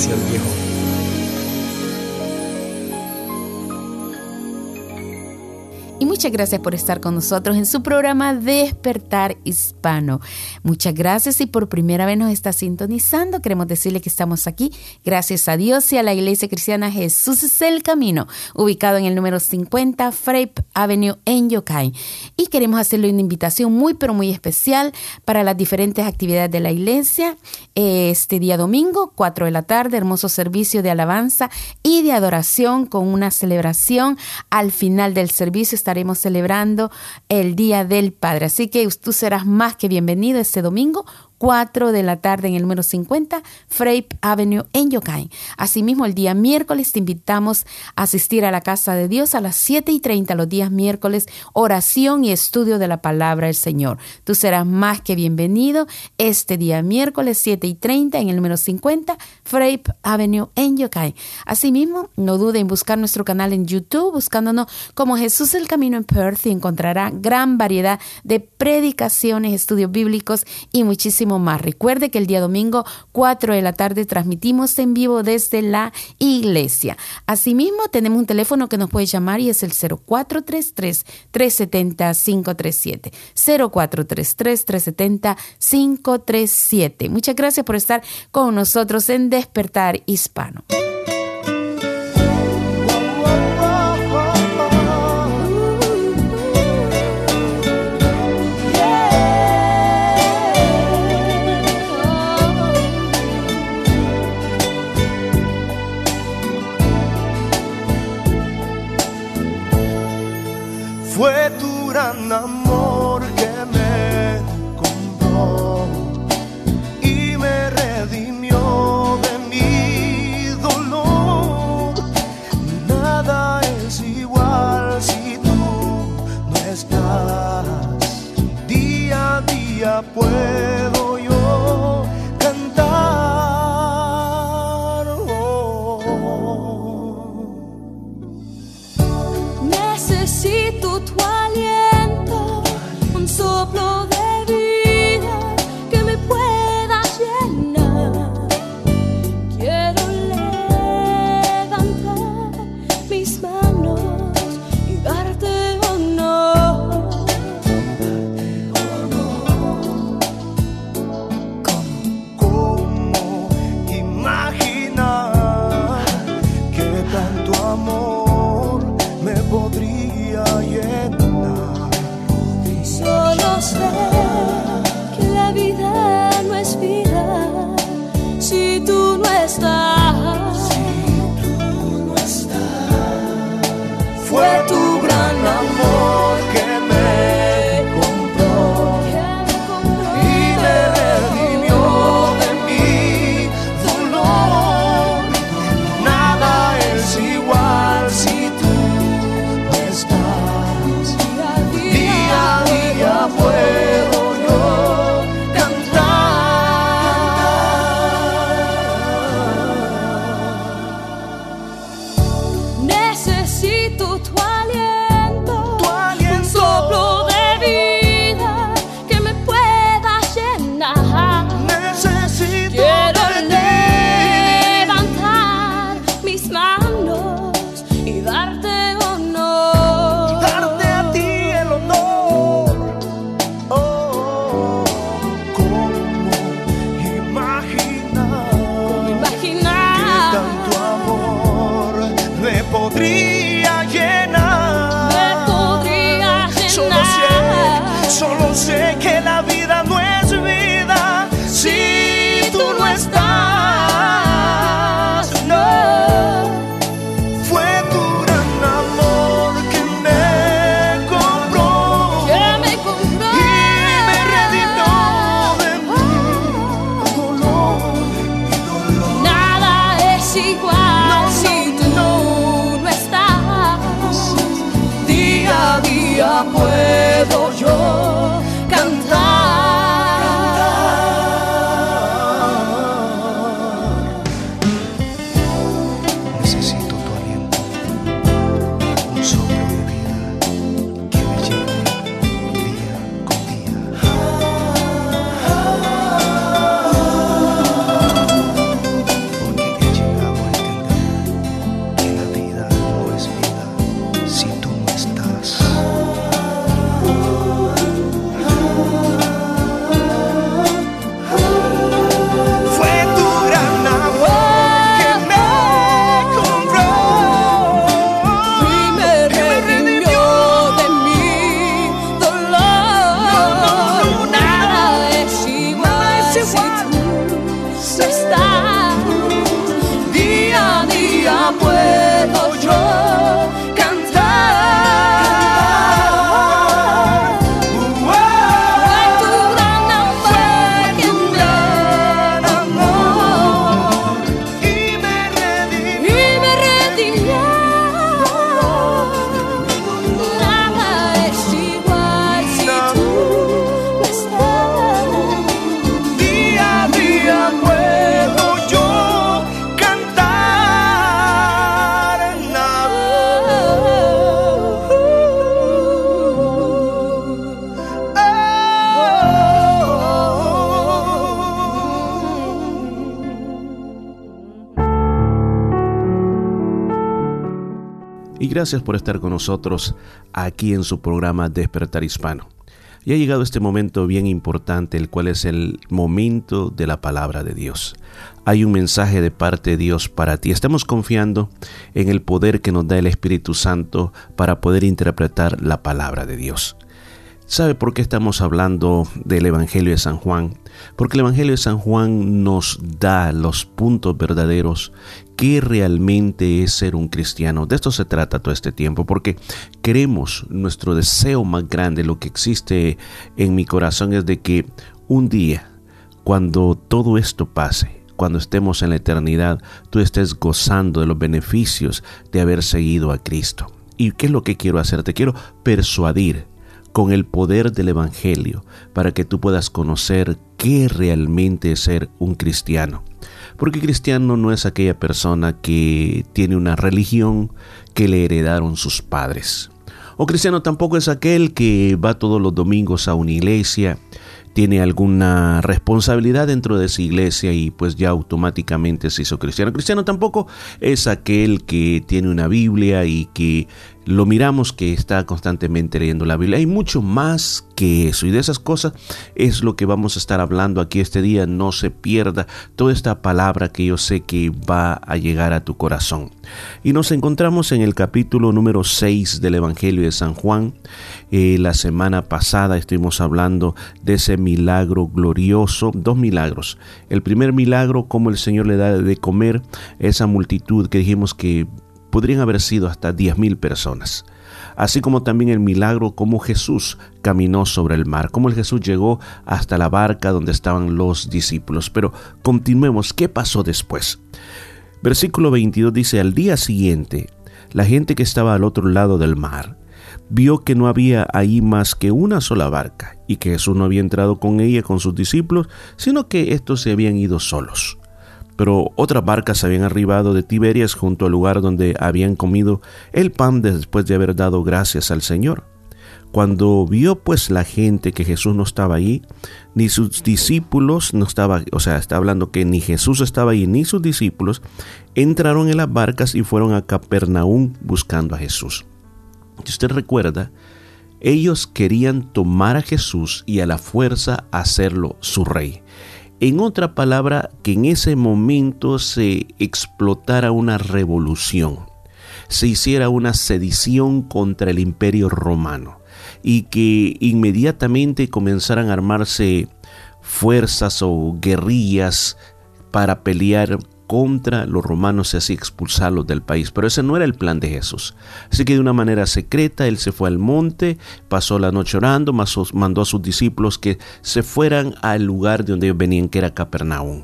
Gracias, viejo. Muchas gracias por estar con nosotros en su programa Despertar Hispano. Muchas gracias y por primera vez nos está sintonizando. Queremos decirle que estamos aquí gracias a Dios y a la Iglesia Cristiana Jesús es el Camino, ubicado en el número 50 Frape Avenue en Yokai. Y queremos hacerle una invitación muy pero muy especial para las diferentes actividades de la iglesia. Este día domingo, 4 de la tarde, hermoso servicio de alabanza y de adoración con una celebración. Al final del servicio estaremos celebrando el Día del Padre. Así que tú serás más que bienvenido este domingo. 4 de la tarde en el número 50, Frape Avenue en Yokai. Asimismo, el día miércoles te invitamos a asistir a la Casa de Dios a las 7 y 30 los días miércoles, oración y estudio de la palabra del Señor. Tú serás más que bienvenido este día miércoles 7 y 30 en el número 50, Frape Avenue en Yokai. Asimismo, no dude en buscar nuestro canal en YouTube, buscándonos como Jesús el Camino en Perth y encontrará gran variedad de predicaciones, estudios bíblicos y muchísimo más. Recuerde que el día domingo 4 de la tarde transmitimos en vivo desde la iglesia. Asimismo, tenemos un teléfono que nos puede llamar y es el 0433-370-537. 0433-370-537. Muchas gracias por estar con nosotros en Despertar Hispano. Gracias por estar con nosotros aquí en su programa Despertar Hispano. Y ha llegado este momento bien importante, el cual es el momento de la palabra de Dios. Hay un mensaje de parte de Dios para ti. Estamos confiando en el poder que nos da el Espíritu Santo para poder interpretar la palabra de Dios. ¿Sabe por qué estamos hablando del Evangelio de San Juan? Porque el Evangelio de San Juan nos da los puntos verdaderos qué realmente es ser un cristiano. De esto se trata todo este tiempo, porque queremos, nuestro deseo más grande, lo que existe en mi corazón es de que un día, cuando todo esto pase, cuando estemos en la eternidad, tú estés gozando de los beneficios de haber seguido a Cristo. ¿Y qué es lo que quiero hacer? Te quiero persuadir con el poder del Evangelio para que tú puedas conocer qué realmente es ser un cristiano. Porque cristiano no es aquella persona que tiene una religión que le heredaron sus padres. O cristiano tampoco es aquel que va todos los domingos a una iglesia, tiene alguna responsabilidad dentro de esa iglesia y pues ya automáticamente se hizo cristiano. Cristiano tampoco es aquel que tiene una Biblia y que lo miramos que está constantemente leyendo la Biblia. Hay mucho más que eso y de esas cosas es lo que vamos a estar hablando aquí este día. No se pierda toda esta palabra que yo sé que va a llegar a tu corazón. Y nos encontramos en el capítulo número 6 del Evangelio de San Juan. La semana pasada estuvimos hablando de ese milagro glorioso, dos milagros. El primer milagro, como el Señor le da de comer a esa multitud que dijimos que podrían haber sido hasta 10.000 personas. Así como también el milagro como Jesús caminó sobre el mar, como el Jesús llegó hasta la barca donde estaban los discípulos. Pero continuemos, ¿qué pasó después? Versículo 22 dice, al día siguiente, la gente que estaba al otro lado del mar vio que no había ahí más que una sola barca y que Jesús no había entrado con ella con sus discípulos, sino que estos se habían ido solos. Pero otras barcas habían arribado de Tiberias junto al lugar donde habían comido el pan después de haber dado gracias al Señor. Cuando vio pues la gente que Jesús no estaba allí, ni sus discípulos no estaba, o sea, está hablando que ni Jesús estaba allí ni sus discípulos, entraron en las barcas y fueron a Capernaum buscando a Jesús. Si usted recuerda, ellos querían tomar a Jesús y a la fuerza hacerlo su rey. En otra palabra, que en ese momento se explotara una revolución, se hiciera una sedición contra el imperio romano y que inmediatamente comenzaran a armarse fuerzas o guerrillas para pelear contra los romanos y así expulsarlos del país. Pero ese no era el plan de Jesús. Así que de una manera secreta él se fue al monte, pasó la noche orando, mandó a sus discípulos que se fueran al lugar de donde ellos venían, que era Capernaum.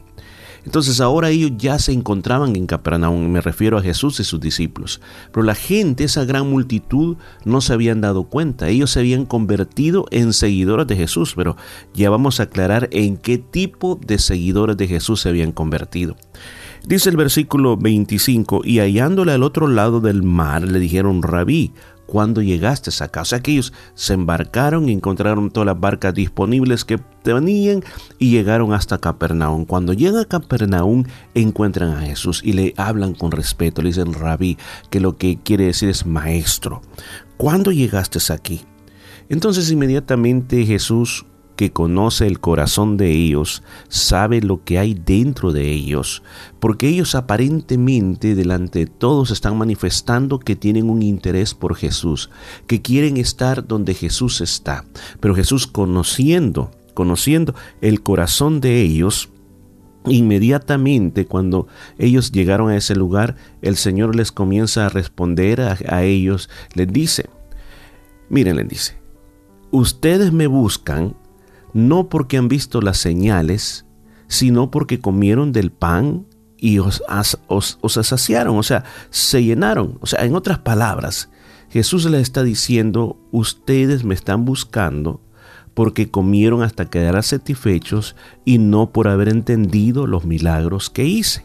Entonces ahora ellos ya se encontraban en Capernaum, me refiero a Jesús y sus discípulos. Pero la gente, esa gran multitud, no se habían dado cuenta. Ellos se habían convertido en seguidores de Jesús, pero ya vamos a aclarar en qué tipo de seguidores de Jesús se habían convertido. Dice el versículo 25, y hallándole al otro lado del mar, le dijeron, rabí, ¿cuándo llegaste acá? O sea que ellos se embarcaron y encontraron todas las barcas disponibles que tenían y llegaron hasta Capernaum. Cuando llegan a Capernaum encuentran a Jesús y le hablan con respeto, le dicen rabí, que lo que quiere decir es maestro. ¿Cuándo llegaste aquí? Entonces inmediatamente Jesús que conoce el corazón de ellos, sabe lo que hay dentro de ellos, porque ellos aparentemente delante de todos están manifestando que tienen un interés por Jesús, que quieren estar donde Jesús está. Pero Jesús conociendo, conociendo el corazón de ellos, Inmediatamente cuando ellos llegaron a ese lugar, el Señor les comienza a responder a, a ellos, les dice, miren, les dice, ustedes me buscan no porque han visto las señales, sino porque comieron del pan y os, os saciaron, o sea, se llenaron. O sea, en otras palabras, Jesús les está diciendo, ustedes me están buscando porque comieron hasta quedar satisfechos y no por haber entendido los milagros que hice.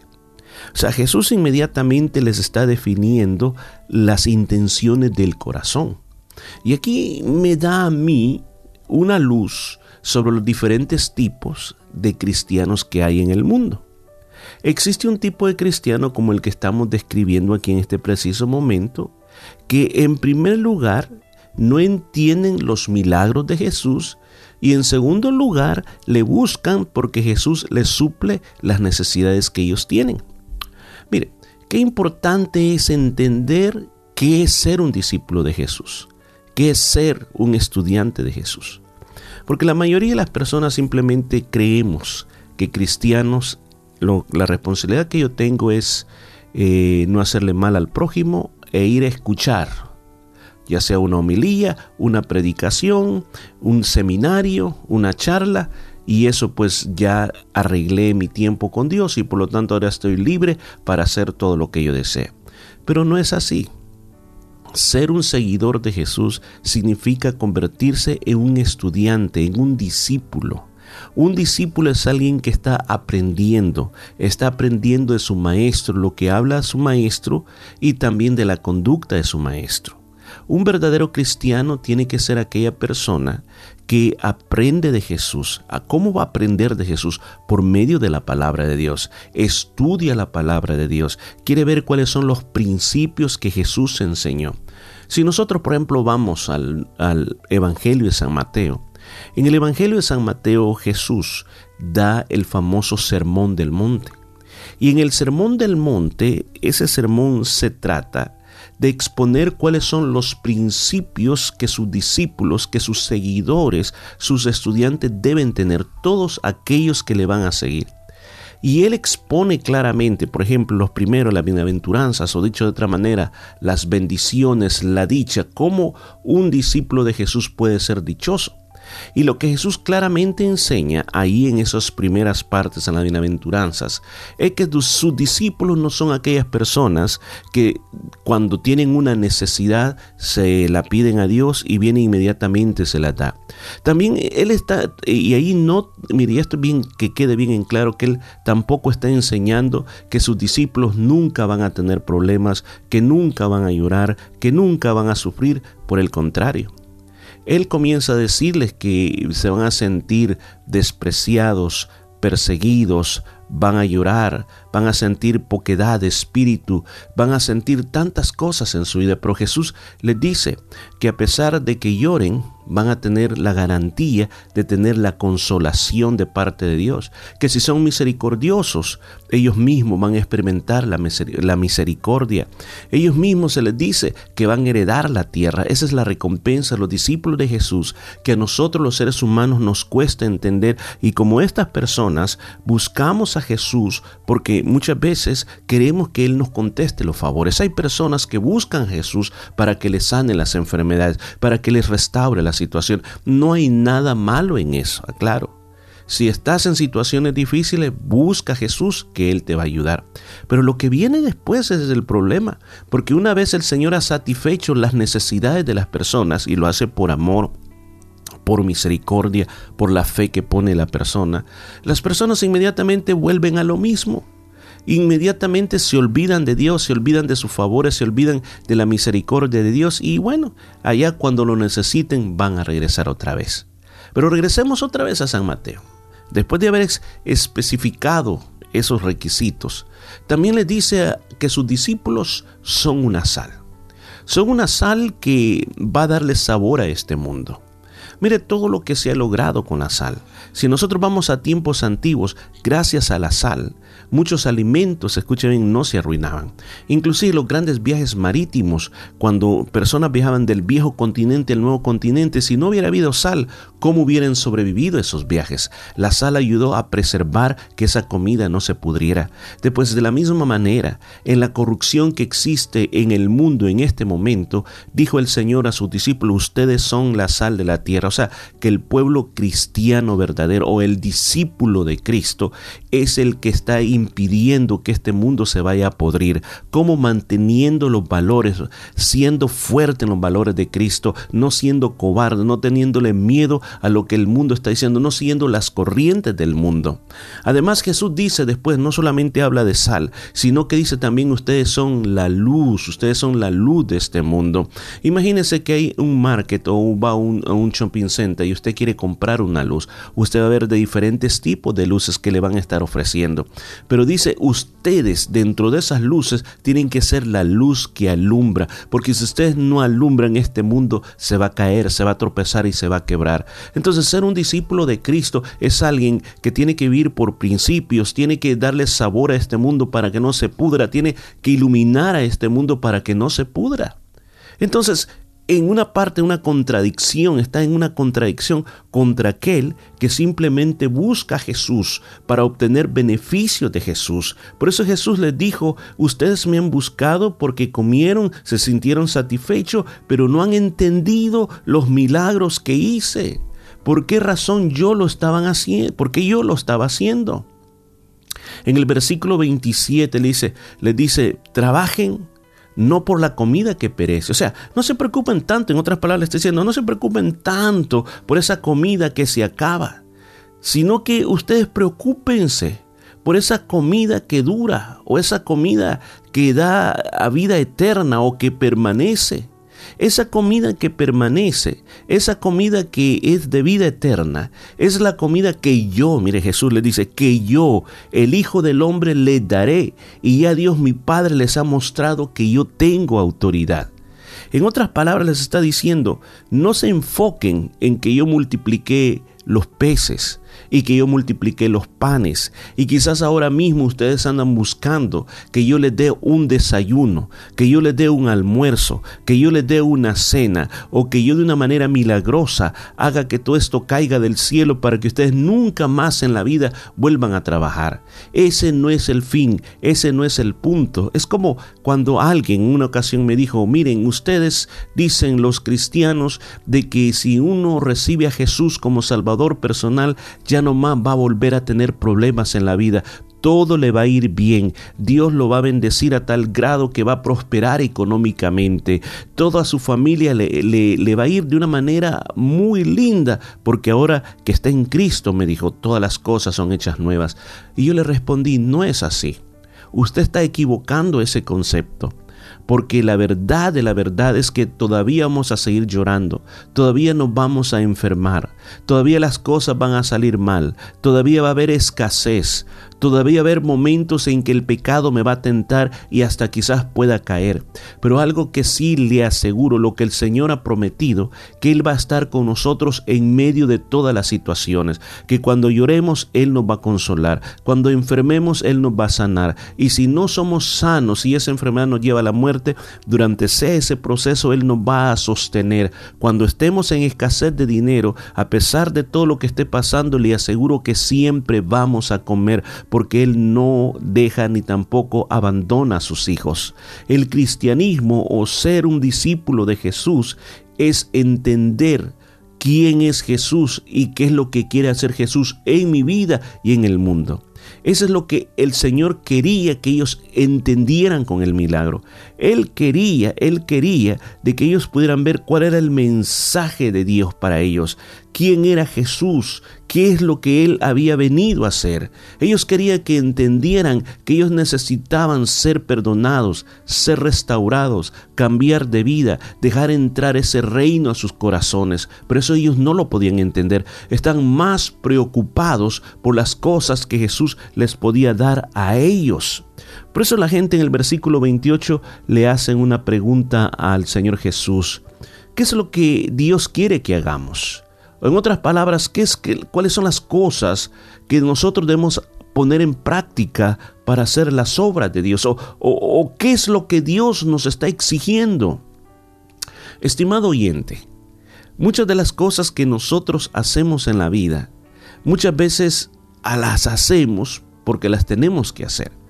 O sea, Jesús inmediatamente les está definiendo las intenciones del corazón. Y aquí me da a mí una luz sobre los diferentes tipos de cristianos que hay en el mundo. Existe un tipo de cristiano como el que estamos describiendo aquí en este preciso momento, que en primer lugar no entienden los milagros de Jesús y en segundo lugar le buscan porque Jesús les suple las necesidades que ellos tienen. Mire, qué importante es entender qué es ser un discípulo de Jesús, qué es ser un estudiante de Jesús. Porque la mayoría de las personas simplemente creemos que cristianos, la responsabilidad que yo tengo es eh, no hacerle mal al prójimo e ir a escuchar, ya sea una homilía, una predicación, un seminario, una charla, y eso pues ya arreglé mi tiempo con Dios y por lo tanto ahora estoy libre para hacer todo lo que yo desee. Pero no es así. Ser un seguidor de Jesús significa convertirse en un estudiante, en un discípulo. Un discípulo es alguien que está aprendiendo, está aprendiendo de su maestro, lo que habla a su maestro y también de la conducta de su maestro. Un verdadero cristiano tiene que ser aquella persona que aprende de Jesús. ¿A cómo va a aprender de Jesús? Por medio de la palabra de Dios. Estudia la palabra de Dios. Quiere ver cuáles son los principios que Jesús enseñó. Si nosotros, por ejemplo, vamos al, al Evangelio de San Mateo, en el Evangelio de San Mateo Jesús da el famoso Sermón del Monte. Y en el Sermón del Monte, ese sermón se trata de exponer cuáles son los principios que sus discípulos, que sus seguidores, sus estudiantes deben tener, todos aquellos que le van a seguir. Y él expone claramente, por ejemplo, los primeros, las bienaventuranzas, o dicho de otra manera, las bendiciones, la dicha, cómo un discípulo de Jesús puede ser dichoso. Y lo que Jesús claramente enseña ahí en esas primeras partes en las bienaventuranzas es que sus discípulos no son aquellas personas que cuando tienen una necesidad se la piden a Dios y viene inmediatamente se la da. También Él está, y ahí no, mire, esto bien que quede bien en claro que Él tampoco está enseñando que sus discípulos nunca van a tener problemas, que nunca van a llorar, que nunca van a sufrir, por el contrario. Él comienza a decirles que se van a sentir despreciados, perseguidos, van a llorar, van a sentir poquedad de espíritu, van a sentir tantas cosas en su vida. Pero Jesús les dice que a pesar de que lloren, van a tener la garantía de tener la consolación de parte de Dios. Que si son misericordiosos, ellos mismos van a experimentar la, miser- la misericordia. Ellos mismos se les dice que van a heredar la tierra. Esa es la recompensa de los discípulos de Jesús que a nosotros los seres humanos nos cuesta entender. Y como estas personas buscamos a Jesús porque muchas veces queremos que Él nos conteste los favores. Hay personas que buscan a Jesús para que les sane las enfermedades, para que les restaure la situación. No hay nada malo en eso, aclaro. Si estás en situaciones difíciles, busca a Jesús que Él te va a ayudar. Pero lo que viene después es el problema, porque una vez el Señor ha satisfecho las necesidades de las personas y lo hace por amor, por misericordia, por la fe que pone la persona, las personas inmediatamente vuelven a lo mismo. Inmediatamente se olvidan de Dios, se olvidan de sus favores, se olvidan de la misericordia de Dios y bueno, allá cuando lo necesiten van a regresar otra vez. Pero regresemos otra vez a San Mateo. Después de haber especificado esos requisitos, también les dice que sus discípulos son una sal. Son una sal que va a darle sabor a este mundo. Mire todo lo que se ha logrado con la sal. Si nosotros vamos a tiempos antiguos, gracias a la sal, Muchos alimentos, escuchen bien, no se arruinaban. Inclusive los grandes viajes marítimos, cuando personas viajaban del viejo continente al nuevo continente, si no hubiera habido sal, ¿cómo hubieran sobrevivido esos viajes? La sal ayudó a preservar que esa comida no se pudriera. Después, de la misma manera, en la corrupción que existe en el mundo en este momento, dijo el Señor a sus discípulos, ustedes son la sal de la tierra. O sea, que el pueblo cristiano verdadero o el discípulo de Cristo es el que está impidiendo que este mundo se vaya a podrir, como manteniendo los valores, siendo fuerte en los valores de Cristo, no siendo cobarde, no teniéndole miedo a lo que el mundo está diciendo, no siguiendo las corrientes del mundo. Además Jesús dice después, no solamente habla de sal, sino que dice también ustedes son la luz, ustedes son la luz de este mundo. Imagínense que hay un market o va a un, a un shopping center y usted quiere comprar una luz, usted va a ver de diferentes tipos de luces que le van a ofreciendo. Pero dice, ustedes dentro de esas luces tienen que ser la luz que alumbra, porque si ustedes no alumbran este mundo, se va a caer, se va a tropezar y se va a quebrar. Entonces, ser un discípulo de Cristo es alguien que tiene que vivir por principios, tiene que darle sabor a este mundo para que no se pudra, tiene que iluminar a este mundo para que no se pudra. Entonces, en una parte una contradicción, está en una contradicción contra aquel que simplemente busca a Jesús para obtener beneficios de Jesús. Por eso Jesús les dijo, ustedes me han buscado porque comieron, se sintieron satisfechos, pero no han entendido los milagros que hice. ¿Por qué razón yo lo estaban haciendo? ¿Por qué yo lo estaba haciendo? En el versículo 27 le dice, les dice, trabajen no por la comida que perece. O sea, no se preocupen tanto, en otras palabras, estoy diciendo, no se preocupen tanto por esa comida que se acaba, sino que ustedes preocúpense por esa comida que dura o esa comida que da a vida eterna o que permanece. Esa comida que permanece, esa comida que es de vida eterna, es la comida que yo, mire Jesús le dice, que yo, el Hijo del Hombre, le daré. Y ya Dios mi Padre les ha mostrado que yo tengo autoridad. En otras palabras les está diciendo, no se enfoquen en que yo multipliqué los peces y que yo multipliqué los panes. Y quizás ahora mismo ustedes andan buscando que yo les dé un desayuno, que yo les dé un almuerzo, que yo les dé una cena o que yo de una manera milagrosa haga que todo esto caiga del cielo para que ustedes nunca más en la vida vuelvan a trabajar. Ese no es el fin, ese no es el punto. Es como cuando alguien en una ocasión me dijo, miren, ustedes dicen los cristianos de que si uno recibe a Jesús como Salvador personal, ya no más va a volver a tener problemas en la vida. Todo le va a ir bien. Dios lo va a bendecir a tal grado que va a prosperar económicamente. Toda su familia le, le, le, va a ir de una manera muy linda, porque ahora que está en Cristo, me dijo, todas las cosas son hechas nuevas. Y yo le respondí, no es así. Usted está equivocando ese concepto porque la verdad de la verdad es que todavía vamos a seguir llorando, todavía nos vamos a enfermar, todavía las cosas van a salir mal, todavía va a haber escasez, todavía va a haber momentos en que el pecado me va a tentar y hasta quizás pueda caer. Pero algo que sí le aseguro, lo que el Señor ha prometido, que Él va a estar con nosotros en medio de todas las situaciones, que cuando lloremos Él nos va a consolar, cuando enfermemos Él nos va a sanar, y si no somos sanos y esa enfermedad nos lleva a la muerte, durante ese proceso Él nos va a sostener. Cuando estemos en escasez de dinero, a pesar de todo lo que esté pasando, le aseguro que siempre vamos a comer porque Él no deja ni tampoco abandona a sus hijos. El cristianismo o ser un discípulo de Jesús es entender quién es Jesús y qué es lo que quiere hacer Jesús en mi vida y en el mundo. Eso es lo que el Señor quería que ellos entendieran con el milagro. Él quería, Él quería de que ellos pudieran ver cuál era el mensaje de Dios para ellos, quién era Jesús, qué es lo que Él había venido a hacer. Ellos querían que entendieran que ellos necesitaban ser perdonados, ser restaurados, cambiar de vida, dejar entrar ese reino a sus corazones. Pero eso ellos no lo podían entender. Están más preocupados por las cosas que Jesús les podía dar a ellos. Por eso la gente en el versículo 28 le hacen una pregunta al Señor Jesús. ¿Qué es lo que Dios quiere que hagamos? O en otras palabras, ¿qué es ¿cuáles son las cosas que nosotros debemos poner en práctica para hacer las obras de Dios? ¿O, qué es lo que Dios nos está exigiendo? Estimado oyente, muchas de las cosas que nosotros hacemos en la vida, muchas veces a las hacemos porque las tenemos que hacer.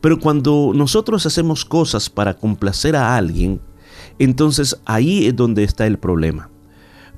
Pero cuando nosotros hacemos cosas para complacer a alguien, entonces ahí es donde está el problema.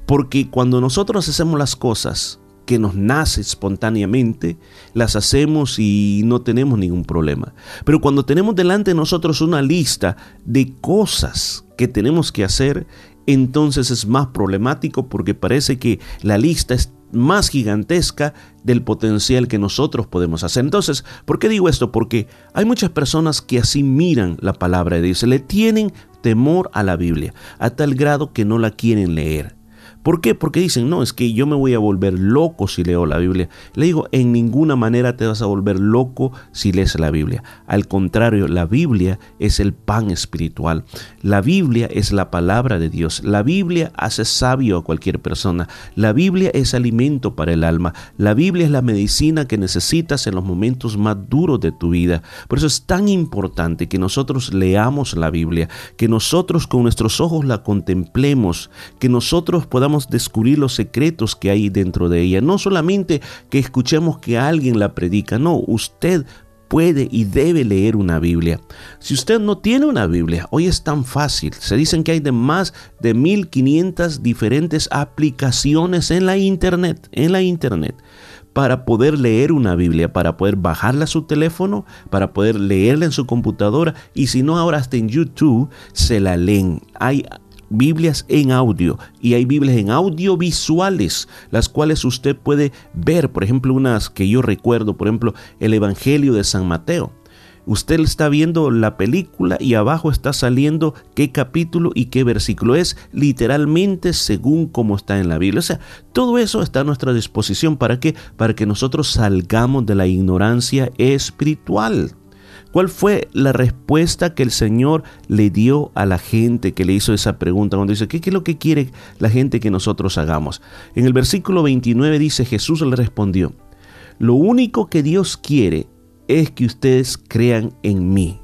Porque cuando nosotros hacemos las cosas que nos nace espontáneamente, las hacemos y no tenemos ningún problema. Pero cuando tenemos delante de nosotros una lista de cosas que tenemos que hacer, entonces es más problemático porque parece que la lista es más gigantesca del potencial que nosotros podemos hacer. Entonces, ¿por qué digo esto? Porque hay muchas personas que así miran la palabra de Dios, le tienen temor a la Biblia, a tal grado que no la quieren leer. ¿Por qué? Porque dicen, no, es que yo me voy a volver loco si leo la Biblia. Le digo, en ninguna manera te vas a volver loco si lees la Biblia. Al contrario, la Biblia es el pan espiritual. La Biblia es la palabra de Dios. La Biblia hace sabio a cualquier persona. La Biblia es alimento para el alma. La Biblia es la medicina que necesitas en los momentos más duros de tu vida. Por eso es tan importante que nosotros leamos la Biblia, que nosotros con nuestros ojos la contemplemos, que nosotros podamos descubrir los secretos que hay dentro de ella. No solamente que escuchemos que alguien la predica, no, usted puede y debe leer una Biblia. Si usted no tiene una Biblia, hoy es tan fácil. Se dicen que hay de más de 1500 diferentes aplicaciones en la internet, en la internet para poder leer una Biblia, para poder bajarla a su teléfono, para poder leerla en su computadora y si no ahora hasta en YouTube se la leen. Hay Biblias en audio y hay Biblias en audiovisuales, las cuales usted puede ver, por ejemplo, unas que yo recuerdo, por ejemplo, el Evangelio de San Mateo. Usted está viendo la película y abajo está saliendo qué capítulo y qué versículo es literalmente según como está en la Biblia. O sea, todo eso está a nuestra disposición. ¿Para qué? Para que nosotros salgamos de la ignorancia espiritual. ¿Cuál fue la respuesta que el Señor le dio a la gente que le hizo esa pregunta? Cuando dice, ¿qué, qué es lo que quiere la gente que nosotros hagamos? En el versículo 29 dice, Jesús le respondió, lo único que Dios quiere es que ustedes crean en mí,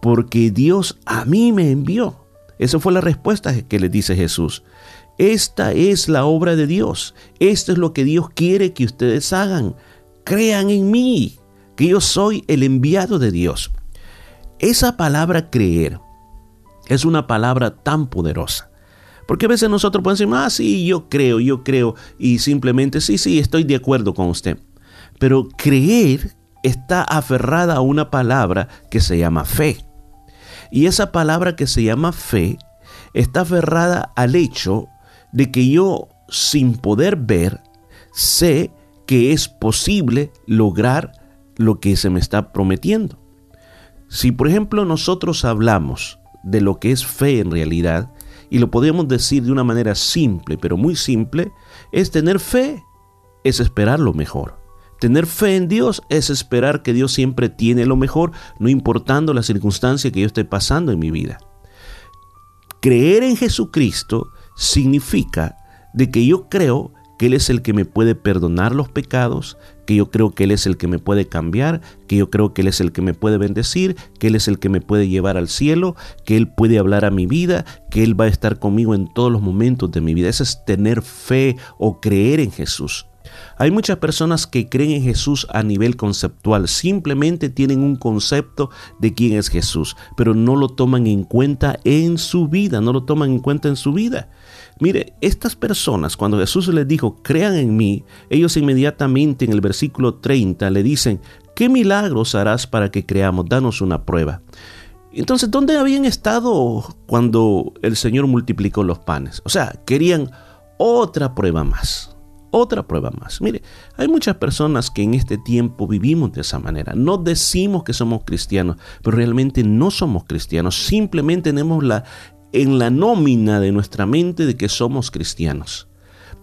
porque Dios a mí me envió. Esa fue la respuesta que le dice Jesús. Esta es la obra de Dios. Esto es lo que Dios quiere que ustedes hagan. Crean en mí, que yo soy el enviado de Dios. Esa palabra creer es una palabra tan poderosa. Porque a veces nosotros podemos decir, ah, sí, yo creo, yo creo, y simplemente, sí, sí, estoy de acuerdo con usted. Pero creer está aferrada a una palabra que se llama fe. Y esa palabra que se llama fe está aferrada al hecho de que yo, sin poder ver, sé que es posible lograr lo que se me está prometiendo. Si por ejemplo nosotros hablamos de lo que es fe en realidad, y lo podríamos decir de una manera simple, pero muy simple, es tener fe, es esperar lo mejor. Tener fe en Dios es esperar que Dios siempre tiene lo mejor, no importando la circunstancia que yo esté pasando en mi vida. Creer en Jesucristo significa de que yo creo que Él es el que me puede perdonar los pecados, que yo creo que Él es el que me puede cambiar, que yo creo que Él es el que me puede bendecir, que Él es el que me puede llevar al cielo, que Él puede hablar a mi vida, que Él va a estar conmigo en todos los momentos de mi vida. Eso es tener fe o creer en Jesús. Hay muchas personas que creen en Jesús a nivel conceptual, simplemente tienen un concepto de quién es Jesús, pero no lo toman en cuenta en su vida, no lo toman en cuenta en su vida. Mire, estas personas, cuando Jesús les dijo, crean en mí, ellos inmediatamente en el versículo 30 le dicen, ¿qué milagros harás para que creamos? Danos una prueba. Entonces, ¿dónde habían estado cuando el Señor multiplicó los panes? O sea, querían otra prueba más otra prueba más. Mire, hay muchas personas que en este tiempo vivimos de esa manera. No decimos que somos cristianos, pero realmente no somos cristianos. Simplemente tenemos la en la nómina de nuestra mente de que somos cristianos.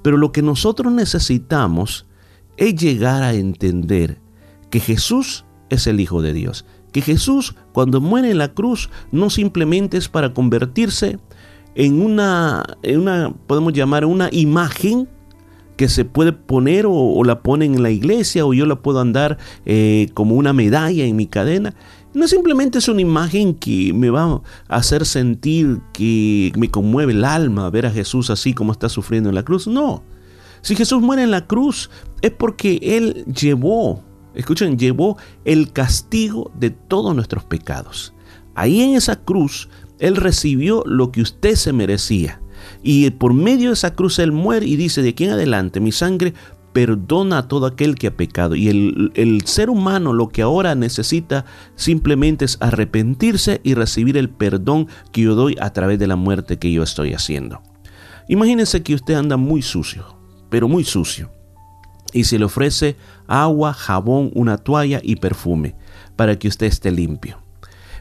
Pero lo que nosotros necesitamos es llegar a entender que Jesús es el Hijo de Dios. Que Jesús cuando muere en la cruz no simplemente es para convertirse en una, en una podemos llamar una imagen que se puede poner o, la ponen en la iglesia o yo la puedo andar eh, como una medalla en mi cadena. No simplemente es una imagen que me va a hacer sentir que me conmueve el alma ver a Jesús así como está sufriendo en la cruz. No. Si Jesús muere en la cruz es porque Él llevó, escuchen, llevó el castigo de todos nuestros pecados. Ahí en esa cruz Él recibió lo que usted se merecía. Y por medio de esa cruz Él muere y dice, de aquí en adelante mi sangre perdona a todo aquel que ha pecado. Y el, el, ser humano lo que ahora necesita simplemente es arrepentirse y recibir el perdón que yo doy a través de la muerte que yo estoy haciendo. Imagínense que usted anda muy sucio, pero muy sucio. Y se le ofrece agua, jabón, una toalla y perfume para que usted esté limpio.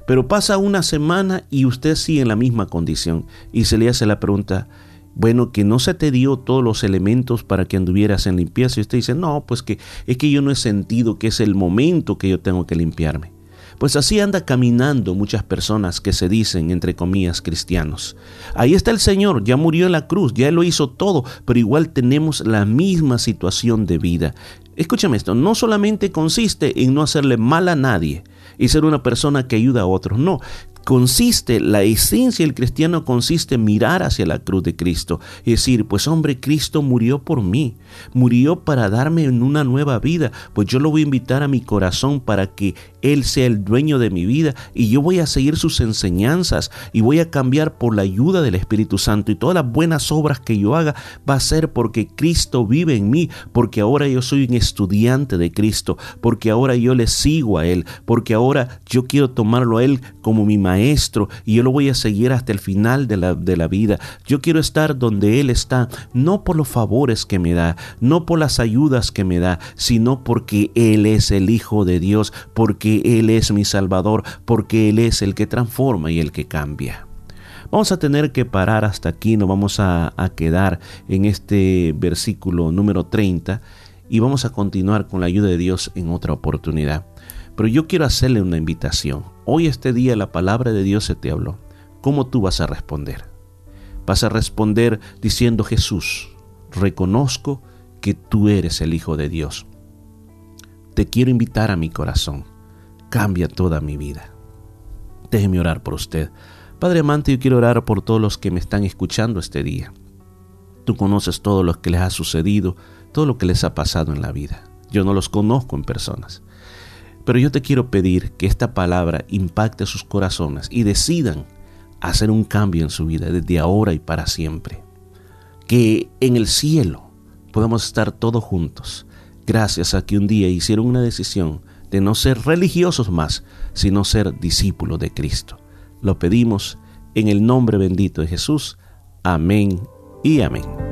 Pero pasa una semana y usted sigue en la misma condición y se le hace la pregunta, bueno, que no se te dio todos los elementos para que anduvieras en limpieza. Y usted dice, no, pues que es que yo no he sentido que es el momento que yo tengo que limpiarme. Pues así anda caminando muchas personas que se dicen, entre comillas, cristianos. Ahí está el Señor, ya murió en la cruz, ya lo hizo todo, pero igual tenemos la misma situación de vida. Escúchame esto, no solamente consiste en no hacerle mal a nadie y ser una persona que ayuda a otros, no, consiste, la esencia del cristiano consiste en mirar hacia la cruz de Cristo y decir, pues hombre, Cristo murió por mí, murió para darme una nueva vida, pues yo lo voy a invitar a mi corazón para que Él sea el dueño de mi vida y yo voy a seguir sus enseñanzas y voy a cambiar por la ayuda del Espíritu Santo y todas las buenas obras que yo haga va a ser porque Cristo vive en mí, porque ahora yo soy un estudiante de Cristo, porque ahora yo le sigo a Él, porque ahora yo quiero tomarlo a Él como mi maestro y yo lo voy a seguir hasta el final de la, de la vida. Yo quiero estar donde Él está, no por los favores que me da, no por las ayudas que me da, sino porque Él es el Hijo de Dios, porque Él es mi Salvador, porque Él es el que transforma y el que cambia. Vamos a tener que parar hasta aquí, nos vamos a, a quedar en este versículo número 30 y vamos a continuar con la ayuda de Dios en otra oportunidad. Pero yo quiero hacerle una invitación. Hoy este día la palabra de Dios se te habló. ¿Cómo tú vas a responder? Vas a responder diciendo Jesús, reconozco que tú eres el Hijo de Dios. Te quiero invitar a mi corazón. Cambia toda mi vida. Déjeme orar por usted. Padre amante, yo quiero orar por todos los que me están escuchando este día. Tú conoces todo lo que les ha sucedido, todo lo que les ha pasado en la vida. Yo no los conozco en personas. Pero yo te quiero pedir que esta palabra impacte sus corazones y decidan hacer un cambio en su vida desde ahora y para siempre. Que en el cielo podamos estar todos juntos, gracias a que un día hicieron una decisión de no ser religiosos más, sino ser discípulos de Cristo. Lo pedimos en el nombre bendito de Jesús. Amén y amén.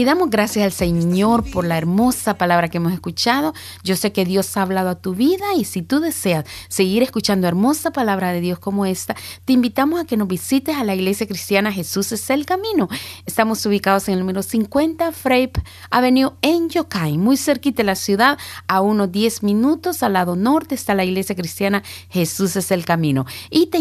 Y damos gracias al Señor por la hermosa palabra que hemos escuchado. Yo sé que Dios ha hablado a tu vida y si tú deseas seguir escuchando hermosa palabra de Dios como esta, te invitamos a que nos visites a la iglesia cristiana Jesús es el camino. Estamos ubicados en el número 50 Frape Avenue en Yokai, muy cerquita de la ciudad, a unos 10 minutos al lado norte está la iglesia cristiana Jesús es el camino. Y te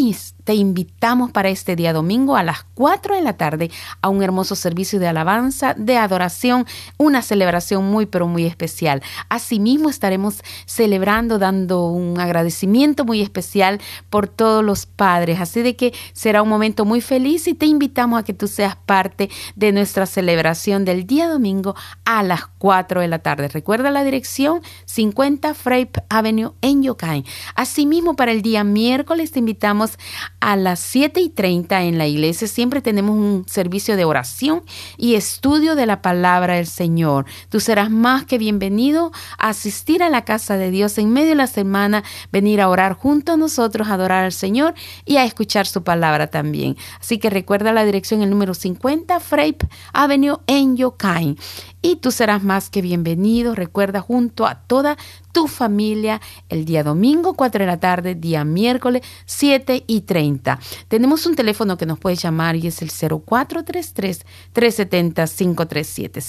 te invitamos para este día domingo a las 4 de la tarde a un hermoso servicio de alabanza, de adoración, una celebración muy pero muy especial. Asimismo estaremos celebrando, dando un agradecimiento muy especial por todos los padres. Así de que será un momento muy feliz y te invitamos a que tú seas parte de nuestra celebración del día domingo a las 4 de la tarde. Recuerda la dirección 50 Frape Avenue en Yokai. Asimismo para el día miércoles te invitamos a las 7 y 30 en la iglesia siempre tenemos un servicio de oración y estudio de la palabra del Señor. Tú serás más que bienvenido a asistir a la casa de Dios en medio de la semana, venir a orar junto a nosotros, a adorar al Señor y a escuchar su palabra también. Así que recuerda la dirección, el número 50 Frape Avenue en Yokai. Y tú serás más que bienvenido, recuerda, junto a toda tu familia el día domingo 4 de la tarde, día miércoles 7 y 30. Tenemos un teléfono que nos puedes llamar y es el 0433-370-537.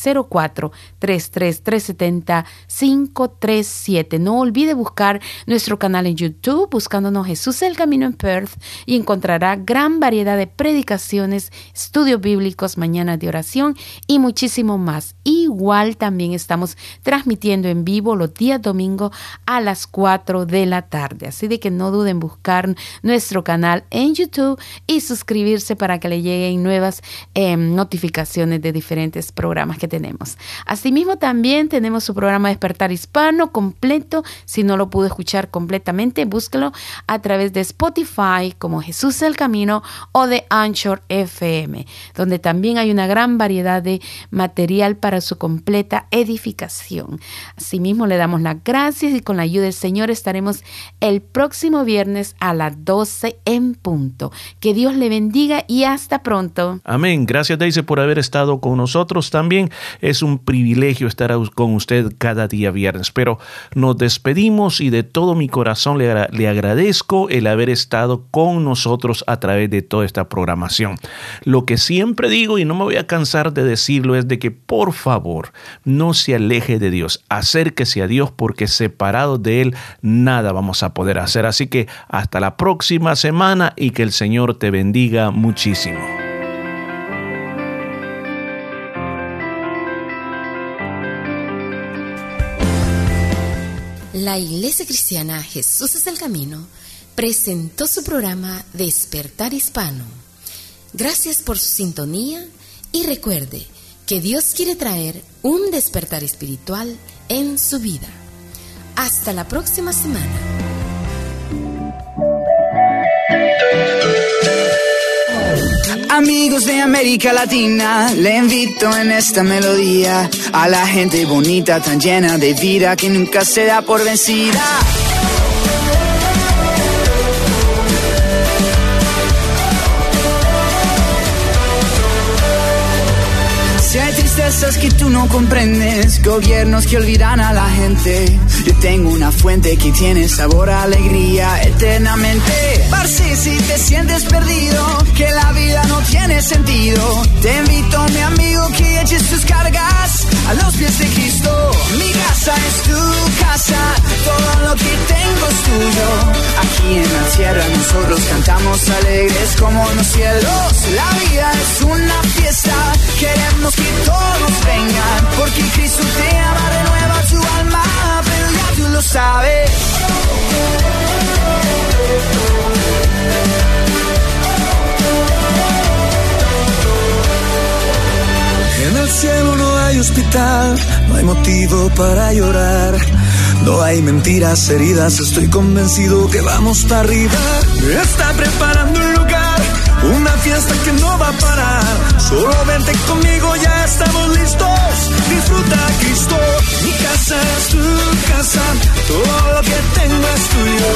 0433-370-537. No olvide buscar nuestro canal en YouTube buscándonos Jesús el Camino en Perth y encontrará gran variedad de predicaciones, estudios bíblicos, mañanas de oración y muchísimo más. Igual también estamos transmitiendo en vivo los días domingos a las 4 de la tarde. Así de que no duden en buscar nuestro canal en YouTube y suscribirse para que le lleguen nuevas eh, notificaciones de diferentes programas que tenemos. Asimismo, también tenemos su programa Despertar Hispano completo. Si no lo pudo escuchar completamente, búsquelo a través de Spotify como Jesús el Camino o de Anchor FM, donde también hay una gran variedad de material para su completa edificación. Asimismo, le damos las gracias y con la ayuda del Señor estaremos el próximo viernes a las 12 en punto. Que Dios le bendiga y hasta pronto. Amén. Gracias Daisy por haber estado con nosotros también. Es un privilegio estar con usted cada día viernes. Pero nos despedimos y de todo mi corazón le agradezco el haber estado con nosotros a través de toda esta programación. Lo que siempre digo y no me voy a cansar de decirlo es de que por favor no se aleje de Dios. Acérquese a Dios porque separado de Él nada vamos a poder hacer. Así que hasta la próxima semana y que el Señor te bendiga muchísimo. La Iglesia Cristiana Jesús es el Camino presentó su programa Despertar Hispano. Gracias por su sintonía y recuerde que Dios quiere traer un despertar espiritual en su vida. Hasta la próxima semana. Amigos de América Latina, le invito en esta melodía a la gente bonita, tan llena de vida que nunca se da por vencida. Tristezas que tú no comprendes, gobiernos que olvidan a la gente, yo tengo una fuente que tiene sabor a alegría eternamente. Parce, si te sientes perdido, que la vida no tiene sentido, te invito, mi amigo, que eches tus cargas a los pies de Cristo. Mi casa es tu casa, todo lo que tengo es tuyo. Aquí en la tierra nosotros cantamos alegres como los cielos. La vida es una fiesta, queremos que todos vengan, porque Cristo te ama, renueva tu alma, pero ya tú lo sabes. En el cielo no hay hospital, no hay motivo para llorar. No hay mentiras heridas, estoy convencido que vamos para arriba. Está preparando un lugar, una fiesta que no va a parar. Solo vente conmigo, ya estamos listos. Disfruta Cristo. Mi casa es tu casa, todo lo que tengo es tuyo.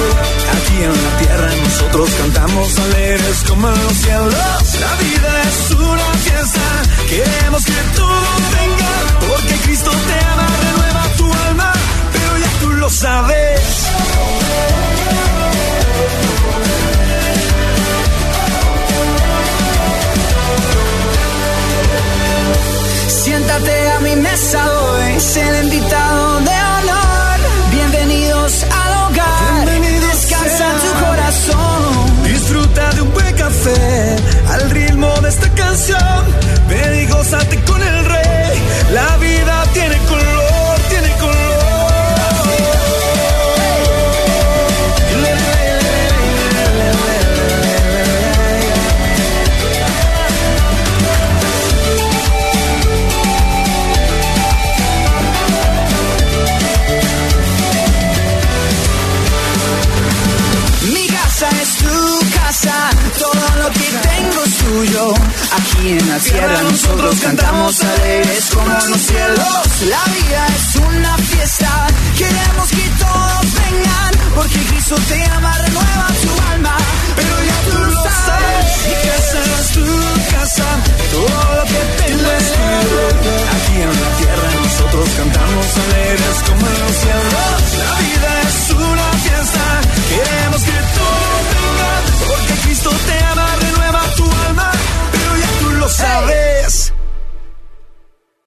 Aquí en la tierra nosotros cantamos alegres como en los cielos. La vida es una Queremos que todo venga, porque Cristo te ama, renueva tu alma, pero ya tú lo sabes. Siéntate a mi mesa hoy, ser el invitado de honor. Bienvenidos al hogar, Bienvenidos descansa sea. tu corazón al ritmo de esta canción. Ven y gózate con el rey. La Aquí en la sierra nosotros cantamos alegres como los cielos. La vida es una fiesta, queremos que todos vengan, porque Cristo te ama, renueva tu alma. Pero ya tú lo sabes, mi casa es tu casa, todo lo que tengo es Aquí en la tierra nosotros cantamos alegres como los cielos. La vida es una fiesta, queremos que todos vengan, porque Cristo te ama. sabes.